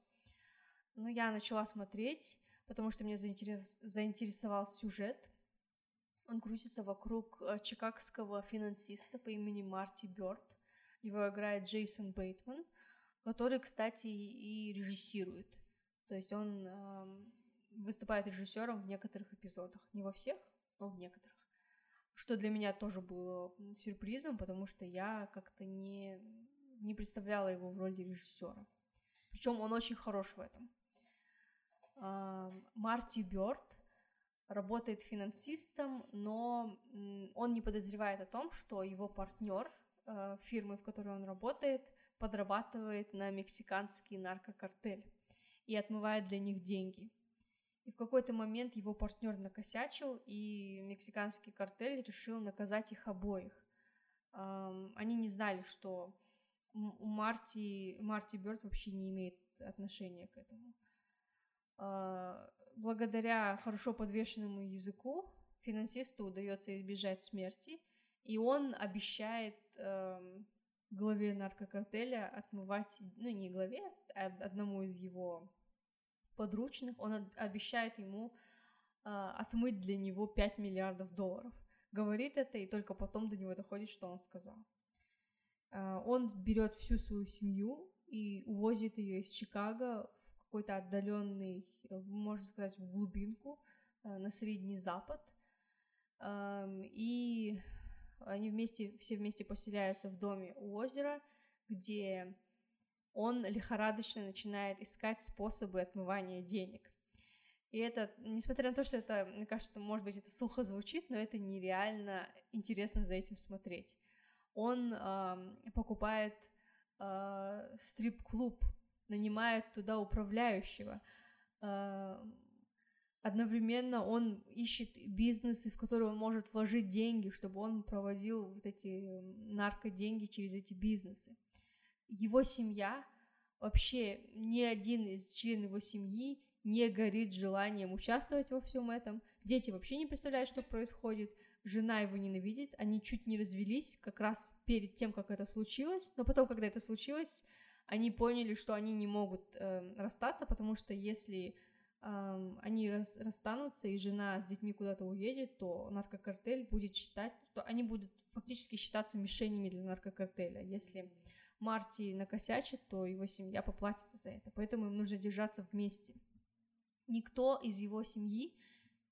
S1: Но я начала смотреть, потому что меня заинтерес- заинтересовал сюжет. Он крутится вокруг э, чикагского финансиста по имени Марти Бёрд. Его играет Джейсон Бейтман, который, кстати, и режиссирует. То есть он эм, выступает режиссером в некоторых эпизодах. Не во всех, но в некоторых. Что для меня тоже было сюрпризом, потому что я как-то не, не представляла его в роли режиссера. Причем он очень хорош в этом. Ам, Марти Бёрд работает финансистом, но он не подозревает о том, что его партнер э, фирмы, в которой он работает, подрабатывает на мексиканский наркокартель и отмывает для них деньги. И в какой-то момент его партнер накосячил, и мексиканский картель решил наказать их обоих. Они не знали, что у Марти, Марти Бёрд вообще не имеет отношения к этому. Благодаря хорошо подвешенному языку финансисту удается избежать смерти, и он обещает эм, главе наркокартеля отмывать, ну не главе, а одному из его подручных, он обещает ему э, отмыть для него 5 миллиардов долларов. Говорит это, и только потом до него доходит, что он сказал. Э, он берет всю свою семью и увозит ее из Чикаго какой-то отдаленный, можно сказать, в глубинку, э, на Средний Запад. Э, и они вместе, все вместе поселяются в доме у озера, где он лихорадочно начинает искать способы отмывания денег. И это, несмотря на то, что это, мне кажется, может быть, это сухо звучит, но это нереально интересно за этим смотреть. Он э, покупает э, стрип-клуб, нанимает туда управляющего. Э, одновременно он ищет бизнесы, в которые он может вложить деньги, чтобы он проводил вот эти наркоденьги через эти бизнесы его семья, вообще ни один из членов его семьи не горит желанием участвовать во всем этом. Дети вообще не представляют, что происходит. Жена его ненавидит. Они чуть не развелись как раз перед тем, как это случилось. Но потом, когда это случилось, они поняли, что они не могут э, расстаться, потому что если э, они рас, расстанутся и жена с детьми куда-то уедет, то наркокартель будет считать, что они будут фактически считаться мишенями для наркокартеля. Если Марти накосячит, то его семья поплатится за это. Поэтому им нужно держаться вместе. Никто из его семьи,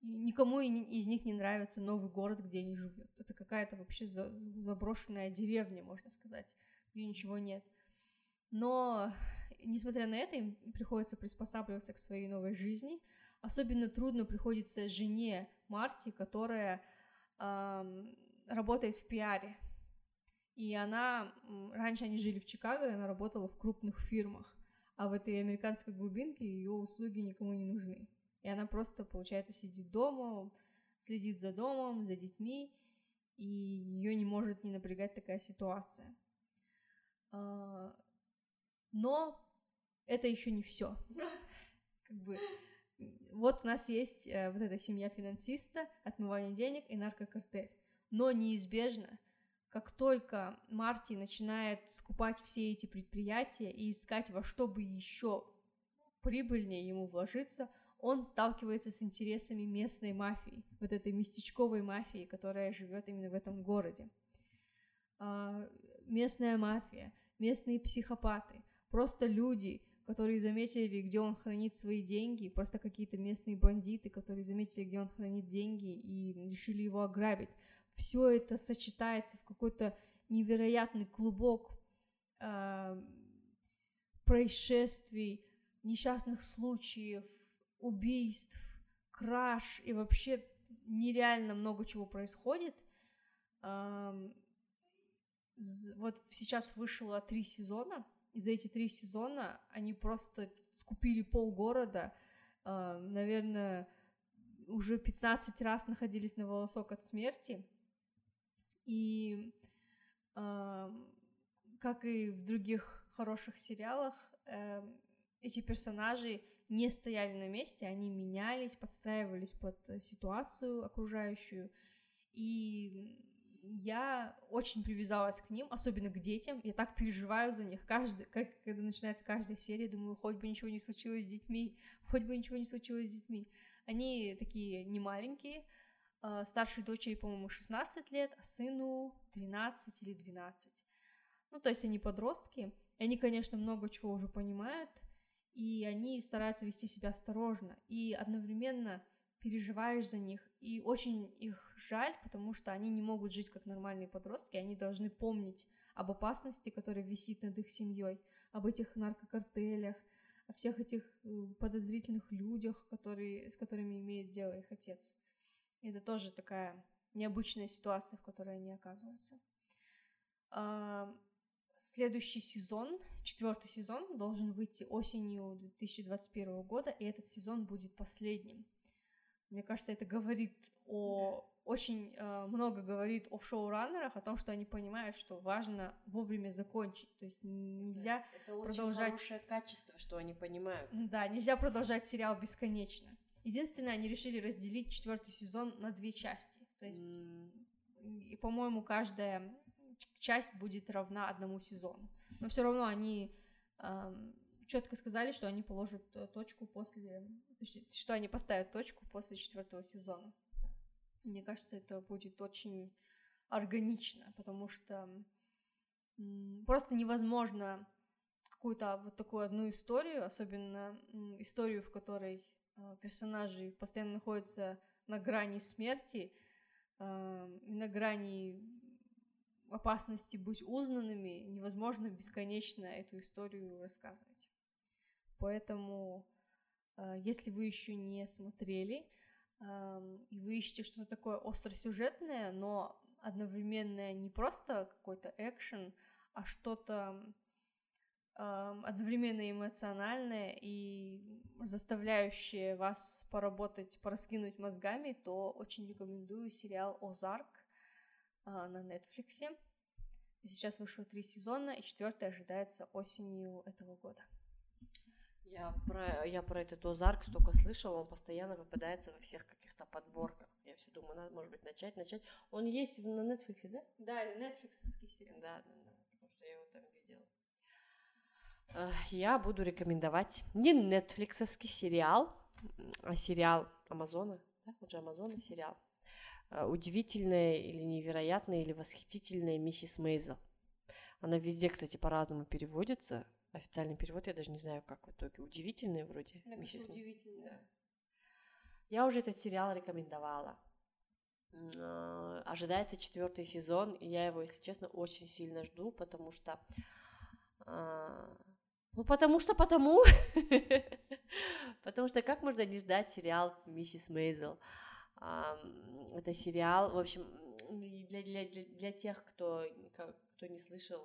S1: никому из них не нравится новый город, где они живут. Это какая-то вообще заброшенная деревня, можно сказать, где ничего нет. Но, несмотря на это, им приходится приспосабливаться к своей новой жизни. Особенно трудно приходится жене Марти, которая эм, работает в пиаре. И она, раньше они жили в Чикаго, и она работала в крупных фирмах, а в этой американской глубинке ее услуги никому не нужны. И она просто, получается, сидит дома, следит за домом, за детьми, и ее не может не напрягать такая ситуация. Но это еще не все. Как бы вот у нас есть э, вот эта семья финансиста, отмывание денег и наркокартель. Но неизбежно как только Марти начинает скупать все эти предприятия и искать во что бы еще прибыльнее ему вложиться, он сталкивается с интересами местной мафии, вот этой местечковой мафии, которая живет именно в этом городе. А, местная мафия, местные психопаты, просто люди, которые заметили, где он хранит свои деньги, просто какие-то местные бандиты, которые заметили, где он хранит деньги и решили его ограбить все это сочетается в какой-то невероятный клубок э, происшествий, несчастных случаев, убийств, краж и вообще нереально много чего происходит. Э, вот сейчас вышло три сезона, и за эти три сезона они просто скупили полгорода, э, наверное, уже 15 раз находились на волосок от смерти. И э, как и в других хороших сериалах, э, эти персонажи не стояли на месте, они менялись, подстраивались под ситуацию окружающую. И я очень привязалась к ним, особенно к детям. Я так переживаю за них. Каждый, как, когда начинается каждая серия, думаю, хоть бы ничего не случилось с детьми, хоть бы ничего не случилось с детьми. Они такие не маленькие, а, старшей дочери, по-моему, 16 лет, а сыну 13 или 12. Ну, то есть они подростки, они, конечно, много чего уже понимают, и они стараются вести себя осторожно, и одновременно переживаешь за них, и очень их жаль, потому что они не могут жить как нормальные подростки, они должны помнить об опасности, которая висит над их семьей, об этих наркокартелях, о всех этих э, подозрительных людях, которые, с которыми имеет дело их отец. Это тоже такая необычная ситуация, в которой они оказываются. Следующий сезон, четвертый сезон, должен выйти осенью 2021 года, и этот сезон будет последним. Мне кажется, это говорит о очень э, много говорит о шоураннерах, о том, что они понимают, что важно вовремя закончить. То есть нельзя
S2: это
S1: продолжать.
S2: Очень хорошее качество, что они понимают.
S1: Да, нельзя продолжать сериал бесконечно. Единственное, они решили разделить четвертый сезон на две части. То есть, mm. и, по-моему, каждая часть будет равна одному сезону. Но все равно они эм, четко сказали, что они положат э, точку после, что они поставят точку после четвертого сезона. Мне кажется, это будет очень органично, потому что просто невозможно какую-то вот такую одну историю, особенно историю, в которой э, персонажи постоянно находятся на грани смерти, э, на грани опасности быть узнанными, невозможно бесконечно эту историю рассказывать. Поэтому, э, если вы еще не смотрели, и вы ищете что-то такое остросюжетное, но одновременно не просто какой-то экшен, а что-то одновременно эмоциональное и заставляющее вас поработать, пораскинуть мозгами, то очень рекомендую сериал «Озарк» а, на Netflix. Сейчас вышло три сезона, и четвертый ожидается осенью этого года.
S2: Я про, я про этот Озарк столько слышала, он постоянно попадается во всех каких-то подборках. Я все думаю, надо, может быть, начать, начать. Он есть на Netflix, да?
S1: Да, Netflix сериал.
S2: Да, да, да, потому что я его там видела. Я буду рекомендовать не Netflix сериал, а сериал Амазона, да, вот же Амазона сериал. Э, Удивительная или невероятная или восхитительная миссис Мейзел. Она везде, кстати, по-разному переводится официальный перевод, я даже не знаю, как в итоге. Удивительные вроде.
S1: Да, миссис удивительные. Да.
S2: Я уже этот сериал рекомендовала. А, ожидается четвертый сезон, и я его, если честно, очень сильно жду, потому что... А, ну, потому что потому. потому что как можно не ждать сериал «Миссис Мейзел»? Это сериал, в общем, для, для, для, для тех, кто, кто не слышал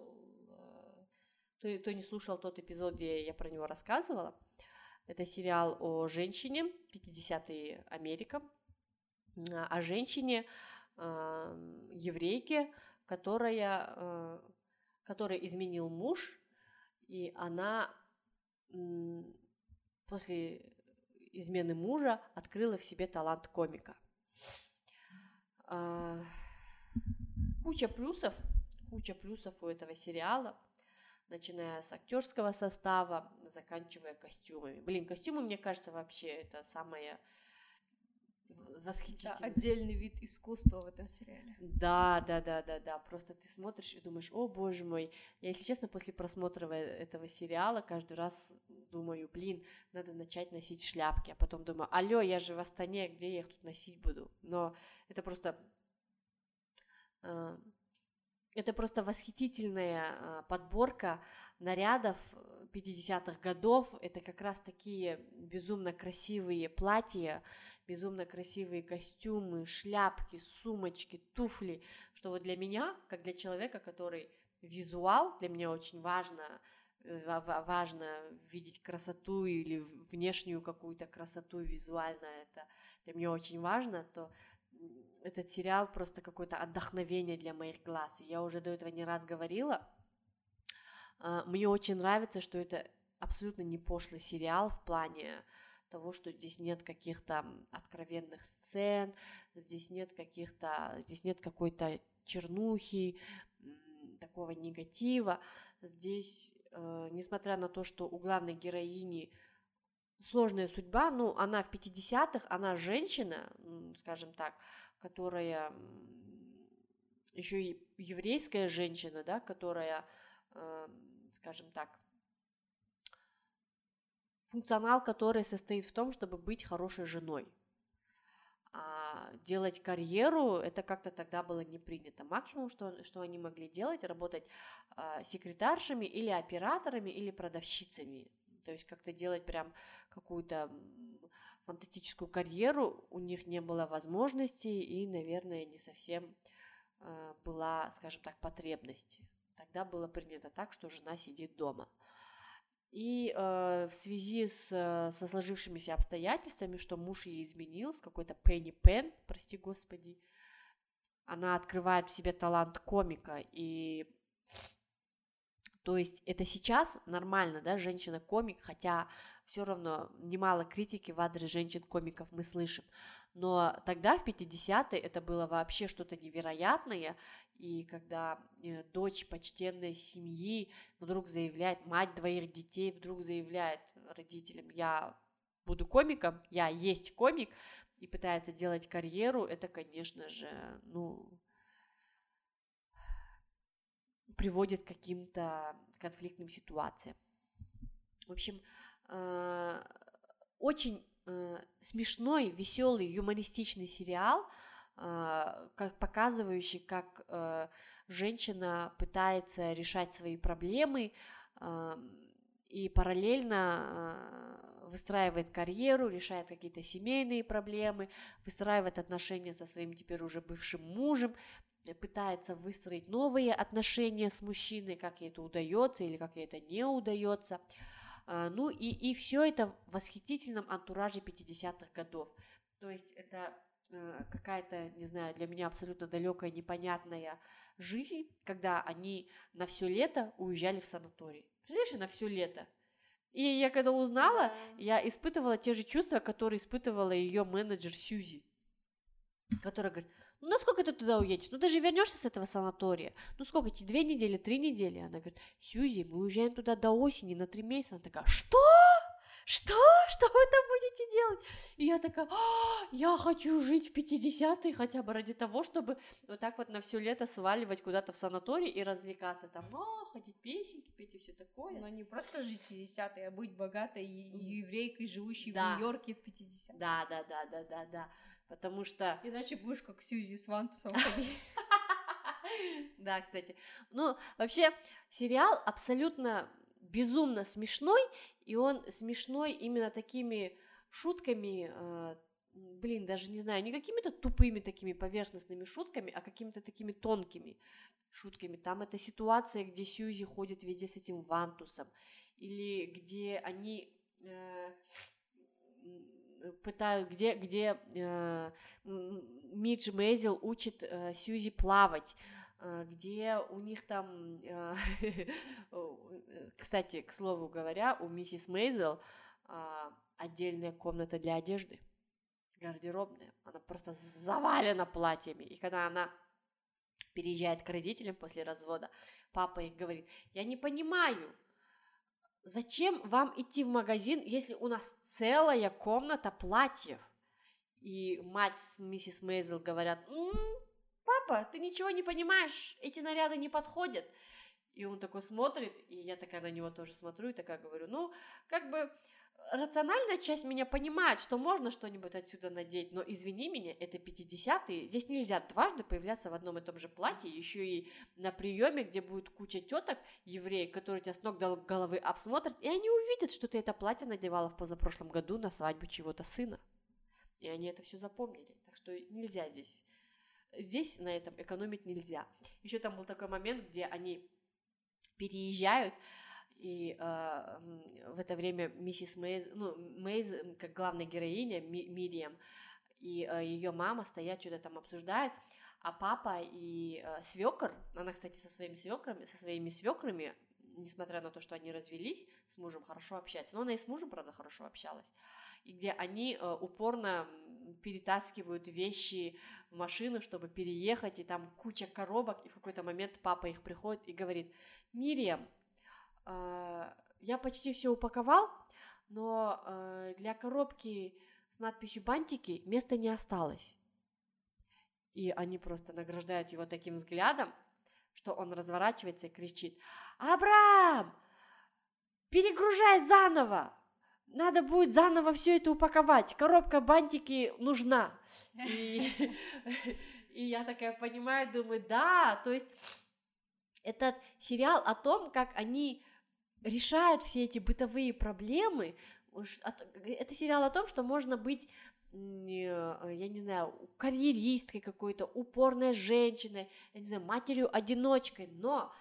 S2: кто, кто не слушал тот эпизод, где я про него рассказывала, это сериал о женщине, 50-е Америка, о женщине, э, еврейке, которая, э, которой изменил муж, и она э, после измены мужа открыла в себе талант комика. Э, куча плюсов, куча плюсов у этого сериала – начиная с актерского состава, заканчивая костюмами. Блин, костюмы, мне кажется, вообще это самое восхитительное.
S1: Это отдельный вид искусства в этом сериале.
S2: Да, да, да, да, да. Просто ты смотришь и думаешь, о боже мой. Я, если честно, после просмотра этого сериала каждый раз думаю, блин, надо начать носить шляпки. А потом думаю, алло, я же в Астане, где я их тут носить буду? Но это просто а, это просто восхитительная а, подборка нарядов 50-х годов. Это как раз такие безумно красивые платья, безумно красивые костюмы, шляпки, сумочки, туфли, что вот для меня, как для человека, который визуал, для меня очень важно, э, важно видеть красоту или внешнюю какую-то красоту визуально, это для меня очень важно, то этот сериал просто какое-то отдохновение для моих глаз. Я уже до этого не раз говорила. А, мне очень нравится, что это абсолютно не пошлый сериал в плане того, что здесь нет каких-то откровенных сцен, здесь нет каких-то, здесь нет какой-то чернухи, такого негатива. Здесь, э, несмотря на то, что у главной героини сложная судьба, ну, она в 50-х, она женщина, скажем так, которая еще и еврейская женщина, да, которая, э, скажем так, функционал который состоит в том, чтобы быть хорошей женой. А делать карьеру, это как-то тогда было не принято. Максимум, что, что они могли делать, работать э, секретаршами или операторами или продавщицами. То есть как-то делать прям какую-то фантастическую карьеру, у них не было возможности и, наверное, не совсем э, была, скажем так, потребность. Тогда было принято так, что жена сидит дома. И э, в связи с, со сложившимися обстоятельствами, что муж ей изменил с какой-то Пенни Пен, прости господи, она открывает в себе талант комика, и то есть это сейчас нормально, да, женщина-комик, хотя все равно немало критики в адрес женщин-комиков мы слышим. Но тогда, в 50-е, это было вообще что-то невероятное, и когда э, дочь почтенной семьи вдруг заявляет, мать двоих детей вдруг заявляет родителям, я буду комиком, я есть комик, и пытается делать карьеру, это, конечно же, ну, приводит к каким-то конфликтным ситуациям. В общем, э, очень э, смешной, веселый, юмористичный сериал, э, как показывающий, как женщина пытается решать свои проблемы и параллельно выстраивает карьеру, решает какие-то семейные проблемы, выстраивает отношения со своим теперь уже бывшим мужем, пытается выстроить новые отношения с мужчиной, как ей это удается или как ей это не удается. А, ну и, и все это в восхитительном антураже 50-х годов. То есть это э, какая-то, не знаю, для меня абсолютно далекая, непонятная жизнь, когда они на все лето уезжали в санаторий. Представляешь, на все лето. И я когда узнала, да. я испытывала те же чувства, которые испытывала ее менеджер Сьюзи, которая говорит, ну насколько ты туда уедешь? Ну ты же вернешься с этого санатория. Ну сколько, эти две недели, три недели? Она говорит, Сьюзи, мы уезжаем туда до осени на три месяца. Она такая, что? Что? Что вы там будете делать? И я такая, а, я хочу жить в 50-е хотя бы ради того, чтобы вот так вот на все лето сваливать куда-то в санаторий и развлекаться там, а, ходить песенки, петь и все такое.
S1: Но не просто жить в 50-е, а быть богатой еврейкой, живущей да. в Нью-Йорке в 50-е.
S2: Да, да, да, да, да, да. Потому что...
S1: Иначе будешь как Сьюзи с Вантусом ходить.
S2: Да, кстати. Ну, вообще, сериал абсолютно безумно смешной, и он смешной именно такими шутками, э, блин, даже не знаю, не какими-то тупыми такими поверхностными шутками, а какими-то такими тонкими шутками. Там это ситуация, где Сьюзи ходит везде с этим вантусом, или где они э, пытают, где, где э, Мидж Мейзел учит э, Сьюзи плавать, э, где у них там, э, кстати, к слову говоря, у миссис Мейзел э, отдельная комната для одежды, гардеробная. Она просто завалена платьями. И когда она переезжает к родителям после развода, папа их говорит, я не понимаю, зачем вам идти в магазин, если у нас целая комната платьев? И мать с миссис Мейзел говорят, м-м, папа, ты ничего не понимаешь, эти наряды не подходят. И он такой смотрит, и я такая на него тоже смотрю, и такая говорю, ну, как бы рациональная часть меня понимает, что можно что-нибудь отсюда надеть, но извини меня, это 50-е, здесь нельзя дважды появляться в одном и том же платье, еще и на приеме, где будет куча теток евреев, которые тебя с ног до головы обсмотрят, и они увидят, что ты это платье надевала в позапрошлом году на свадьбу чего-то сына. И они это все запомнили, так что нельзя здесь. Здесь на этом экономить нельзя. Еще там был такой момент, где они переезжают, и э, в это время миссис Мейз, ну, Мейз, как главная героиня, Ми, Мириам, и э, ее мама стоят, что-то там обсуждают, а папа и э, свекр, она, кстати, со своими свекрами, со своими свекрами, несмотря на то, что они развелись, с мужем хорошо общаются, но она и с мужем, правда, хорошо общалась, и где они э, упорно перетаскивают вещи в машину, чтобы переехать, и там куча коробок, и в какой-то момент папа их приходит и говорит, Мириам, а, я почти все упаковал, но а, для коробки с надписью «Бантики» места не осталось. И они просто награждают его таким взглядом, что он разворачивается и кричит «Абрам! Перегружай заново! Надо будет заново все это упаковать, коробка бантики нужна!» И, и я такая понимаю, думаю, да, то есть этот сериал о том, как они решают все эти бытовые проблемы. Это сериал о том, что можно быть я не знаю, карьеристкой какой-то, упорной женщиной, я не знаю, матерью-одиночкой, но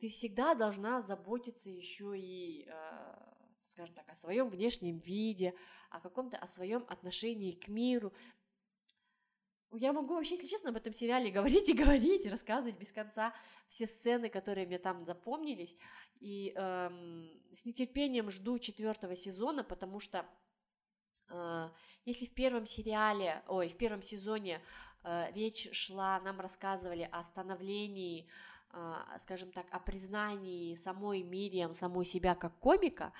S2: ты всегда должна заботиться еще и, а, скажем так, о своем внешнем виде, о каком-то, о своем отношении к миру. Я могу вообще, если честно, об этом сериале говорить и говорить, рассказывать без конца все сцены, которые мне там запомнились. И эм, с нетерпением жду четвертого сезона, потому что э, если в первом сериале, ой, в первом сезоне э, речь шла, нам рассказывали о становлении, э, скажем так, о признании самой Мириам, самой себя как комика,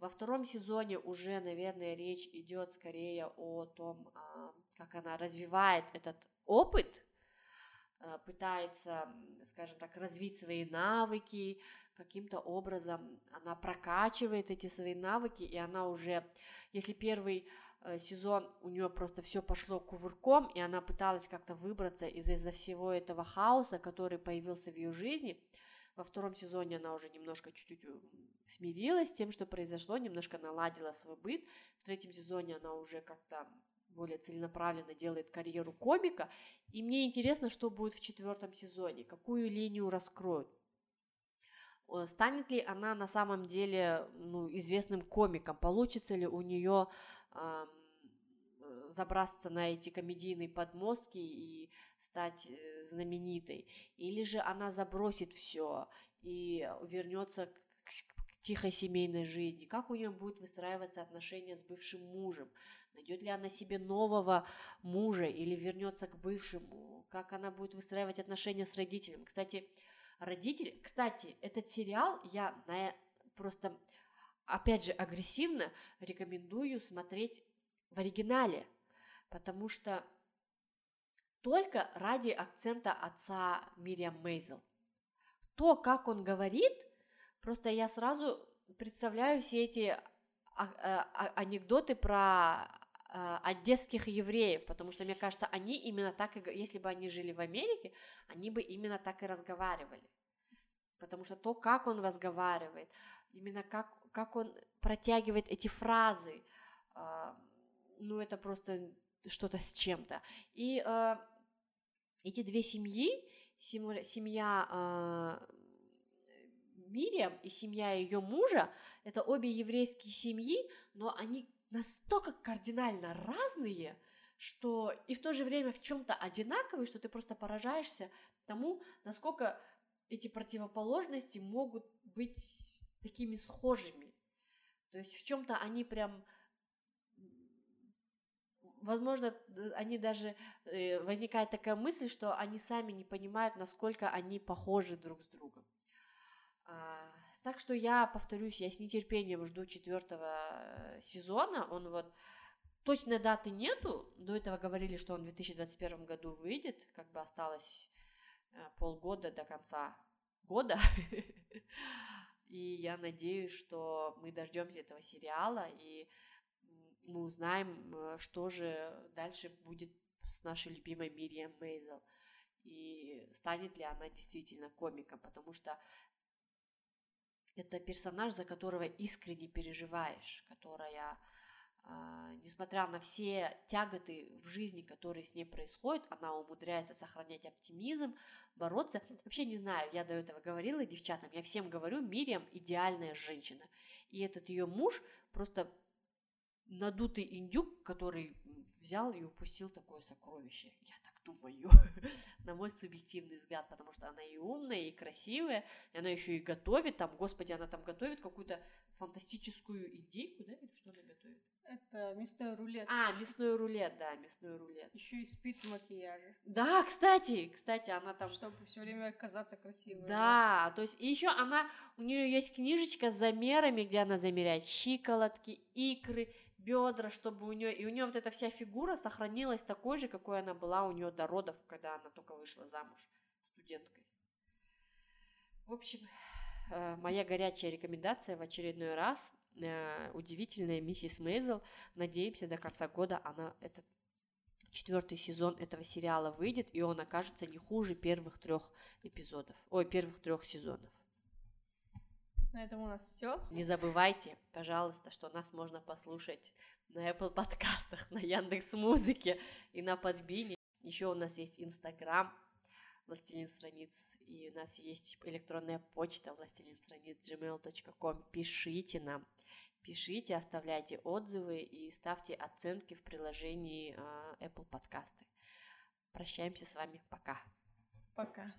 S2: во втором сезоне уже, наверное, речь идет скорее о том, э, как она развивает этот опыт, э, пытается, скажем так, развить свои навыки, каким-то образом она прокачивает эти свои навыки, и она уже, если первый э, сезон у нее просто все пошло кувырком, и она пыталась как-то выбраться из- из-за всего этого хаоса, который появился в ее жизни, во втором сезоне она уже немножко чуть-чуть смирилась с тем, что произошло, немножко наладила свой быт. В третьем сезоне она уже как-то более целенаправленно делает карьеру комика. И мне интересно, что будет в четвертом сезоне, какую линию раскроют. Станет ли она на самом деле ну, известным комиком? Получится ли у нее э, забраться на эти комедийные подмостки и стать э, знаменитой? Или же она забросит все и вернется к, к тихой семейной жизни? Как у нее будет выстраиваться отношения с бывшим мужем? Найдет ли она себе нового мужа или вернется к бывшему? Как она будет выстраивать отношения с родителями? Кстати, родители. Кстати, этот сериал я на, просто, опять же, агрессивно рекомендую смотреть в оригинале, потому что только ради акцента отца Мириам Мейзел. То, как он говорит, просто я сразу представляю все эти а, а, анекдоты про одесских евреев, потому что, мне кажется, они именно так, и, если бы они жили в Америке, они бы именно так и разговаривали. Потому что то, как он разговаривает, именно как, как он протягивает эти фразы, ну, это просто что-то с чем-то. И эти две семьи, семья Мириам и семья ее мужа, это обе еврейские семьи, но они настолько кардинально разные, что и в то же время в чем-то одинаковые, что ты просто поражаешься тому, насколько эти противоположности могут быть такими схожими. То есть в чем-то они прям возможно, они даже э, возникает такая мысль, что они сами не понимают, насколько они похожи друг с другом. А, так что я повторюсь, я с нетерпением жду четвертого э, сезона. Он вот точной даты нету. До этого говорили, что он в 2021 году выйдет, как бы осталось э, полгода до конца года. И я надеюсь, что мы дождемся этого сериала и мы узнаем, э, что же дальше будет с нашей любимой Мирием Мейзел. И станет ли она действительно комиком, потому что это персонаж, за которого искренне переживаешь, которая, э, несмотря на все тяготы в жизни, которые с ней происходят, она умудряется сохранять оптимизм, бороться. Вообще не знаю, я до этого говорила девчатам, я всем говорю, Мириам идеальная женщина. И этот ее муж просто надутый индюк, который взял и упустил такое сокровище. Я думаю, на мой субъективный взгляд, потому что она и умная, и красивая, и она еще и готовит, там, господи, она там готовит какую-то фантастическую индейку, да, или что она готовит?
S1: Это мясной рулет.
S2: А, мясной рулет, да, мясной рулет.
S1: Еще и спит в макияже.
S2: Да, кстати, кстати, она там...
S1: Чтобы все время казаться красивой.
S2: Да, то есть и еще она, у нее есть книжечка с замерами, где она замеряет щиколотки, икры, бедра, чтобы у нее, и у нее вот эта вся фигура сохранилась такой же, какой она была у нее до родов, когда она только вышла замуж студенткой. В общем, э, моя горячая рекомендация в очередной раз. Э, удивительная миссис Мейзел. Надеемся, до конца года она этот четвертый сезон этого сериала выйдет, и он окажется не хуже первых трех эпизодов, ой, первых трех сезонов.
S1: На этом у нас все.
S2: Не забывайте, пожалуйста, что нас можно послушать на Apple подкастах, на Яндекс Музыке и на Подбине. Еще у нас есть Инстаграм, Властелин страниц, и у нас есть электронная почта властелин страниц gmail.com. Пишите нам, пишите, оставляйте отзывы и ставьте оценки в приложении э, Apple подкасты. Прощаемся с вами, пока.
S1: Пока.